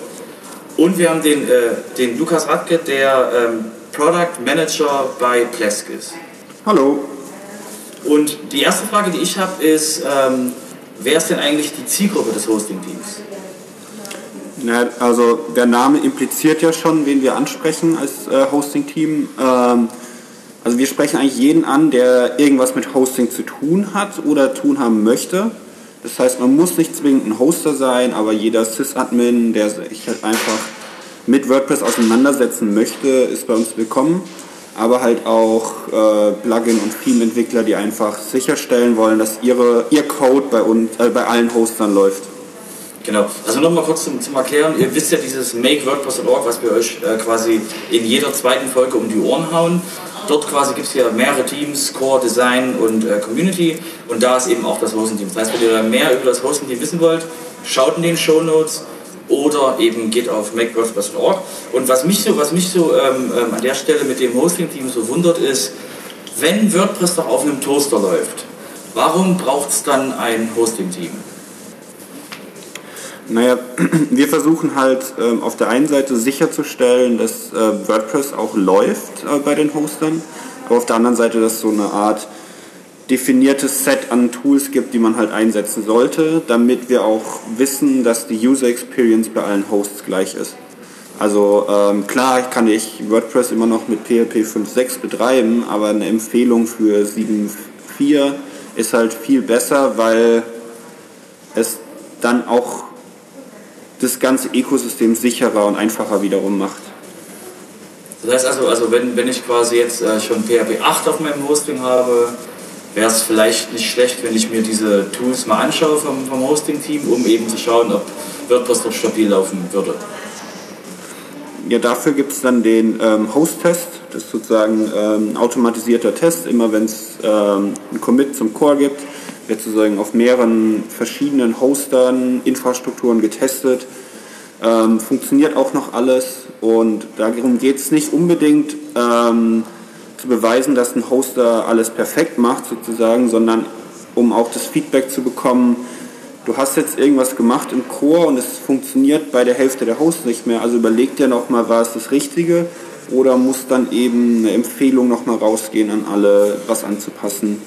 Und wir haben den, äh, den Lukas Radke, der ähm, Product Manager bei Plesk ist. Hallo. Und die erste Frage, die ich habe, ist, ähm, wer ist denn eigentlich die Zielgruppe des Hosting-Teams? Na, also der Name impliziert ja schon, wen wir ansprechen als äh, Hosting-Team. Ähm, also wir sprechen eigentlich jeden an, der irgendwas mit Hosting zu tun hat oder tun haben möchte. Das heißt, man muss nicht zwingend ein Hoster sein, aber jeder Sys-Admin, der sich halt einfach mit WordPress auseinandersetzen möchte, ist bei uns willkommen. Aber halt auch äh, Plugin- und Theme-Entwickler, die einfach sicherstellen wollen, dass ihre, ihr Code bei, uns, äh, bei allen Hostern läuft. Genau, also nochmal kurz zum, zum Erklären, ihr wisst ja dieses Make WordPress.org, was wir euch äh, quasi in jeder zweiten Folge um die Ohren hauen. Dort quasi gibt es ja mehrere Teams, Core, Design und äh, Community und da ist eben auch das Hosting-Team. Das heißt, wenn ihr mehr über das Hosting-Team wissen wollt, schaut in den Show Notes oder eben geht auf makewordpress.org. Und was mich so, was mich so ähm, ähm, an der Stelle mit dem Hosting-Team so wundert ist, wenn WordPress doch auf einem Toaster läuft, warum braucht es dann ein Hosting-Team? Naja, wir versuchen halt ähm, auf der einen Seite sicherzustellen, dass äh, WordPress auch läuft äh, bei den Hostern, aber auf der anderen Seite, dass so eine Art definiertes Set an Tools gibt, die man halt einsetzen sollte, damit wir auch wissen, dass die User Experience bei allen Hosts gleich ist. Also ähm, klar kann ich WordPress immer noch mit PHP 5.6 betreiben, aber eine Empfehlung für 7.4 ist halt viel besser, weil es dann auch das ganze Ökosystem sicherer und einfacher wiederum macht. Das heißt also, also wenn, wenn ich quasi jetzt äh, schon PHP 8 auf meinem Hosting habe, wäre es vielleicht nicht schlecht, wenn ich mir diese Tools mal anschaue vom, vom Hosting-Team, um eben zu schauen, ob WordPress dort stabil laufen würde. Ja, dafür gibt es dann den ähm, Host-Test. Das ist sozusagen ähm, ein automatisierter Test. Immer wenn es ähm, einen Commit zum Core gibt, wird sozusagen auf mehreren verschiedenen Hostern, Infrastrukturen getestet. Ähm, funktioniert auch noch alles und darum geht es nicht unbedingt ähm, zu beweisen, dass ein Hoster alles perfekt macht sozusagen, sondern um auch das Feedback zu bekommen, du hast jetzt irgendwas gemacht im Core und es funktioniert bei der Hälfte der Hosts nicht mehr, also überleg dir nochmal, war es das Richtige oder muss dann eben eine Empfehlung nochmal rausgehen an alle, was anzupassen.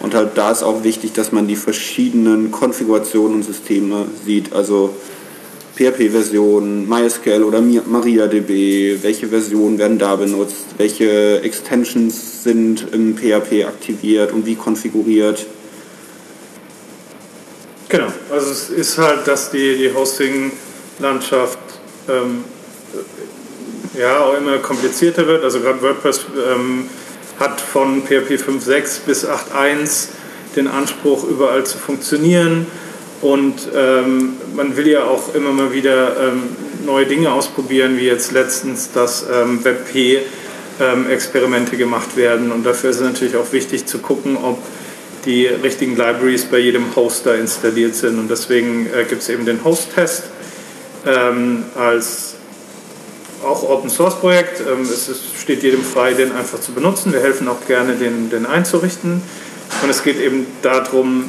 Und halt da ist auch wichtig, dass man die verschiedenen Konfigurationen und Systeme sieht, also PHP-Version, MySQL oder MariaDB, welche Versionen werden da benutzt, welche Extensions sind im PHP aktiviert und wie konfiguriert. Genau, also es ist halt, dass die, die Hosting-Landschaft ähm, ja auch immer komplizierter wird. Also gerade WordPress ähm, hat von PHP 5.6 bis 8.1 den Anspruch, überall zu funktionieren. Und ähm, man will ja auch immer mal wieder ähm, neue Dinge ausprobieren, wie jetzt letztens, dass ähm, WebP-Experimente ähm, gemacht werden. Und dafür ist es natürlich auch wichtig zu gucken, ob die richtigen Libraries bei jedem Hoster installiert sind. Und deswegen äh, gibt es eben den Host-Test ähm, als auch Open Source Projekt. Ähm, es ist, steht jedem frei, den einfach zu benutzen. Wir helfen auch gerne, den, den einzurichten. Und es geht eben darum,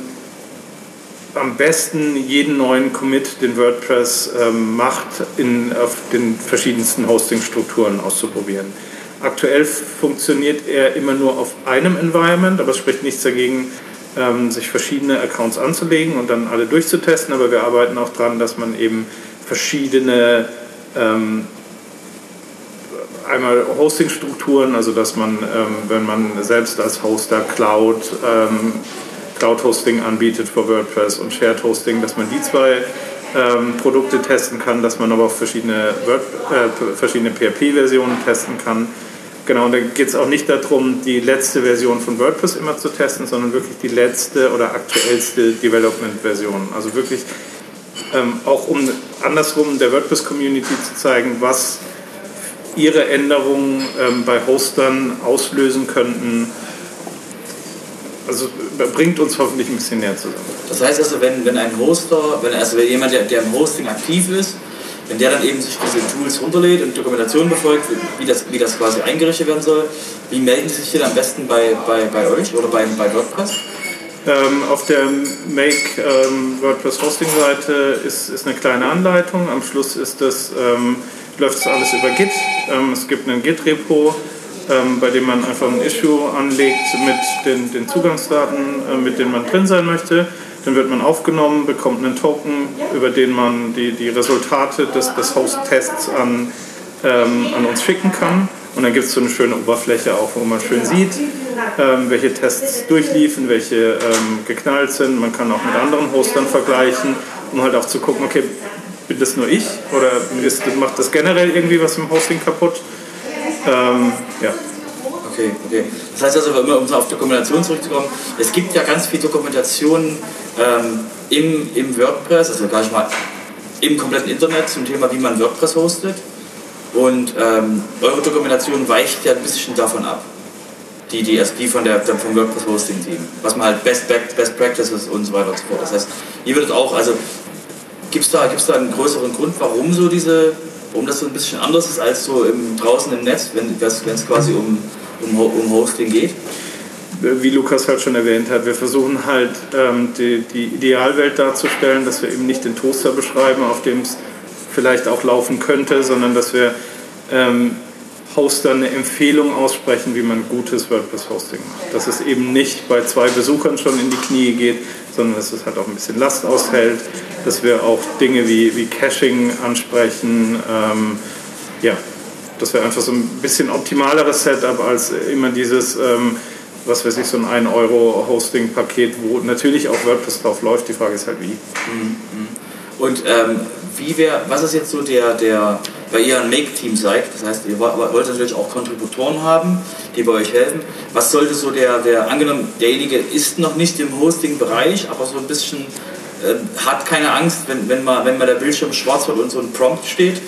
am besten jeden neuen Commit, den WordPress ähm, macht, in, auf den verschiedensten Hosting-Strukturen auszuprobieren. Aktuell funktioniert er immer nur auf einem Environment, aber es spricht nichts dagegen, ähm, sich verschiedene Accounts anzulegen und dann alle durchzutesten. Aber wir arbeiten auch daran, dass man eben verschiedene ähm, einmal Hosting-Strukturen, also dass man, ähm, wenn man selbst als Hoster Cloud ähm, Cloud-Hosting anbietet für WordPress und Shared Hosting, dass man die zwei ähm, Produkte testen kann, dass man aber auch verschiedene, äh, verschiedene PHP-Versionen testen kann. genau, und da geht es auch nicht darum, die letzte Version von WordPress immer zu testen, sondern wirklich die letzte oder aktuellste Development-Version. Also wirklich ähm, auch um andersrum der WordPress-Community zu zeigen, was ihre Änderungen ähm, bei Hostern auslösen könnten. Also bringt uns hoffentlich ein bisschen näher zusammen. Das heißt also, wenn, wenn ein Hoster, wenn, also wenn jemand, der, der im Hosting aktiv ist, wenn der dann eben sich diese Tools runterlädt und Dokumentation befolgt, wie das, wie das quasi eingerichtet werden soll, wie melden Sie sich denn am besten bei, bei, bei euch oder bei, bei WordPress? Ähm, auf der Make ähm, WordPress Hosting Seite ist, ist eine kleine Anleitung. Am Schluss ist das, ähm, läuft das alles über Git. Ähm, es gibt einen Git-Repo, ähm, bei dem man einfach ein Issue anlegt mit den, den Zugangsdaten, äh, mit denen man drin sein möchte. Dann wird man aufgenommen, bekommt einen Token, über den man die, die Resultate des, des Host-Tests an, ähm, an uns schicken kann. Und dann gibt es so eine schöne Oberfläche auch, wo man schön sieht, ähm, welche Tests durchliefen, welche ähm, geknallt sind. Man kann auch mit anderen Hostern vergleichen, um halt auch zu gucken, okay, bin das nur ich oder ist, macht das generell irgendwie was im Hosting kaputt? Ähm, ja. Okay, okay. Das heißt also, um auf Dokumentation zurückzukommen, es gibt ja ganz viel Dokumentation ähm, im, im WordPress, also gar nicht mal im kompletten Internet zum Thema, wie man WordPress hostet. Und ähm, eure Dokumentation weicht ja ein bisschen davon ab. Die, die, die von der, vom WordPress Hosting Team. Was man halt Best, Best Practices und so weiter und so fort. Das heißt, ihr würdet auch, also gibt es da, gibt's da einen größeren Grund, warum so diese, warum das so ein bisschen anders ist als so im, draußen im Netz, wenn es quasi um, um, um Hosting geht? wie Lukas halt schon erwähnt hat, wir versuchen halt ähm, die, die, Idealwelt darzustellen, dass wir eben nicht den Toaster beschreiben, auf dem es vielleicht auch laufen könnte, sondern dass wir ähm, Hoster eine Empfehlung aussprechen, wie man gutes WordPress-Hosting macht. Dass es eben nicht bei zwei Besuchern schon in die Knie geht, sondern dass es halt auch ein bisschen Last aushält, dass wir auch Dinge wie, wie Caching ansprechen, ähm, ja, dass wir einfach so ein bisschen optimaleres Setup als immer dieses ähm, was weiß ich, so ein 1-Euro-Hosting-Paket, wo natürlich auch WordPress drauf läuft. Die Frage ist halt wie. Mhm. Und ähm, wie wär, was ist jetzt so der, der, weil ihr ein Make-Team seid, das heißt, ihr wollt natürlich auch Kontributoren haben, die bei euch helfen. Was sollte so der, der angenommen, derjenige ist noch nicht im Hosting-Bereich, aber so ein bisschen äh, hat keine Angst, wenn, wenn, mal, wenn mal der Bildschirm schwarz wird und so ein Prompt steht.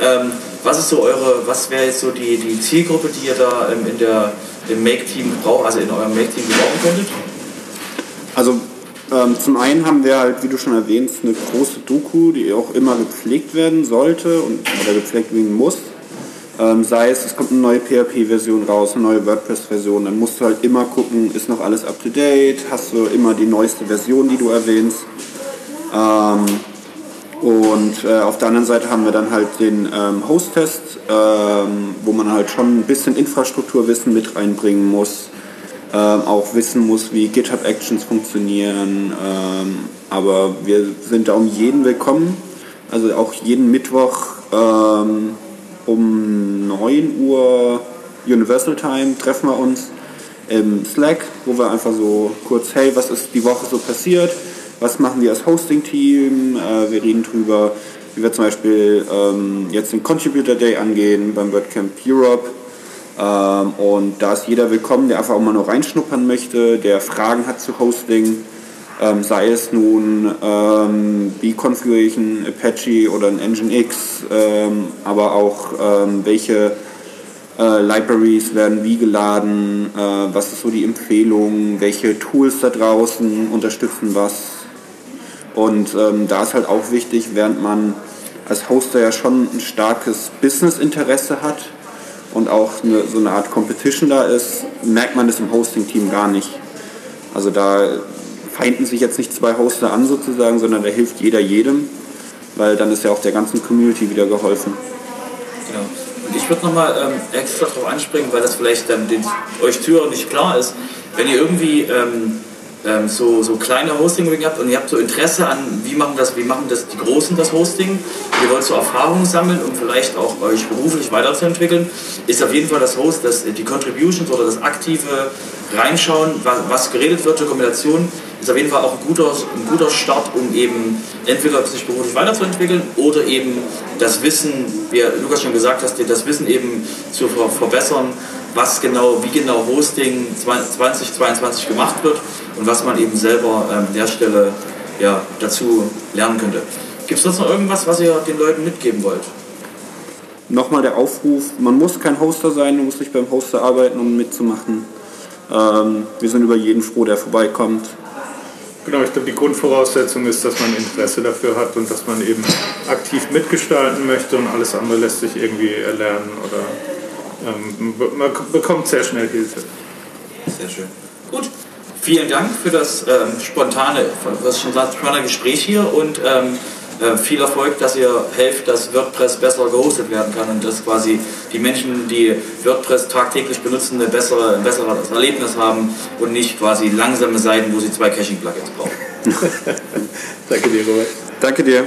Ähm, was ist so eure, was wäre jetzt so die, die Zielgruppe, die ihr da ähm, in der im Make-Team braucht, also in eurem Make-Team gebrauchen könntet? Also ähm, zum einen haben wir halt, wie du schon erwähnst, eine große Doku, die auch immer gepflegt werden sollte und, oder gepflegt werden muss. Ähm, sei es, es kommt eine neue PHP-Version raus, eine neue WordPress-Version, dann musst du halt immer gucken, ist noch alles up-to-date, hast du immer die neueste Version, die du erwähnst. Ähm, und äh, auf der anderen Seite haben wir dann halt den ähm, Host-Test, ähm, wo man halt schon ein bisschen Infrastrukturwissen mit reinbringen muss, ähm, auch wissen muss, wie GitHub Actions funktionieren. Ähm, aber wir sind da um jeden willkommen. Also auch jeden Mittwoch ähm, um 9 Uhr Universal Time treffen wir uns im Slack, wo wir einfach so kurz, hey, was ist die Woche so passiert? was machen wir als Hosting-Team. Äh, wir reden drüber, wie wir zum Beispiel ähm, jetzt den Contributor Day angehen beim WordCamp Europe. Ähm, und da ist jeder willkommen, der einfach auch mal nur reinschnuppern möchte, der Fragen hat zu Hosting. Ähm, sei es nun, ähm, wie konfiguriere ich ein Apache oder ein Nginx, ähm, aber auch ähm, welche äh, Libraries werden wie geladen, äh, was ist so die Empfehlung, welche Tools da draußen unterstützen was, und ähm, da ist halt auch wichtig, während man als Hoster ja schon ein starkes Business-Interesse hat und auch eine, so eine Art Competition da ist, merkt man das im Hosting-Team gar nicht. Also da feinden sich jetzt nicht zwei Hoster an sozusagen, sondern da hilft jeder jedem, weil dann ist ja auch der ganzen Community wieder geholfen. Genau. Und ich würde nochmal ähm, extra darauf anspringen, weil das vielleicht dann den, euch Türen nicht klar ist. Wenn ihr irgendwie ähm, ähm, so, so kleine hosting habt und ihr habt so Interesse an, wie machen das, wie machen das die Großen das Hosting, ihr wollt so Erfahrungen sammeln, um vielleicht auch euch beruflich weiterzuentwickeln, ist auf jeden Fall das Host, das, die Contributions oder das aktive Reinschauen, was, was geredet wird, Dokumentation, ist auf jeden Fall auch ein guter, ein guter Start, um eben entweder sich beruflich weiterzuentwickeln oder eben das Wissen, wie Lukas schon gesagt hat, das Wissen eben zu ver verbessern, was genau, wie genau Hosting 2022 gemacht wird und was man eben selber ähm, an der Stelle ja, dazu lernen könnte. Gibt es sonst noch irgendwas, was ihr den Leuten mitgeben wollt? Nochmal der Aufruf, man muss kein Hoster sein, man muss nicht beim Hoster arbeiten, um mitzumachen. Ähm, wir sind über jeden froh, der vorbeikommt. Genau, ich glaube, die Grundvoraussetzung ist, dass man Interesse dafür hat und dass man eben aktiv mitgestalten möchte und alles andere lässt sich irgendwie erlernen oder man bekommt sehr schnell Hilfe. Sehr schön. Gut, vielen Dank für das ähm, spontane, das spontane Gespräch hier und ähm, äh, viel Erfolg, dass ihr helft, dass WordPress besser gehostet werden kann und dass quasi die Menschen, die WordPress tagtäglich benutzen, eine bessere, ein besseres Erlebnis haben und nicht quasi langsame Seiten, wo sie zwei Caching-Plugins brauchen. Danke dir, Robert. Danke dir.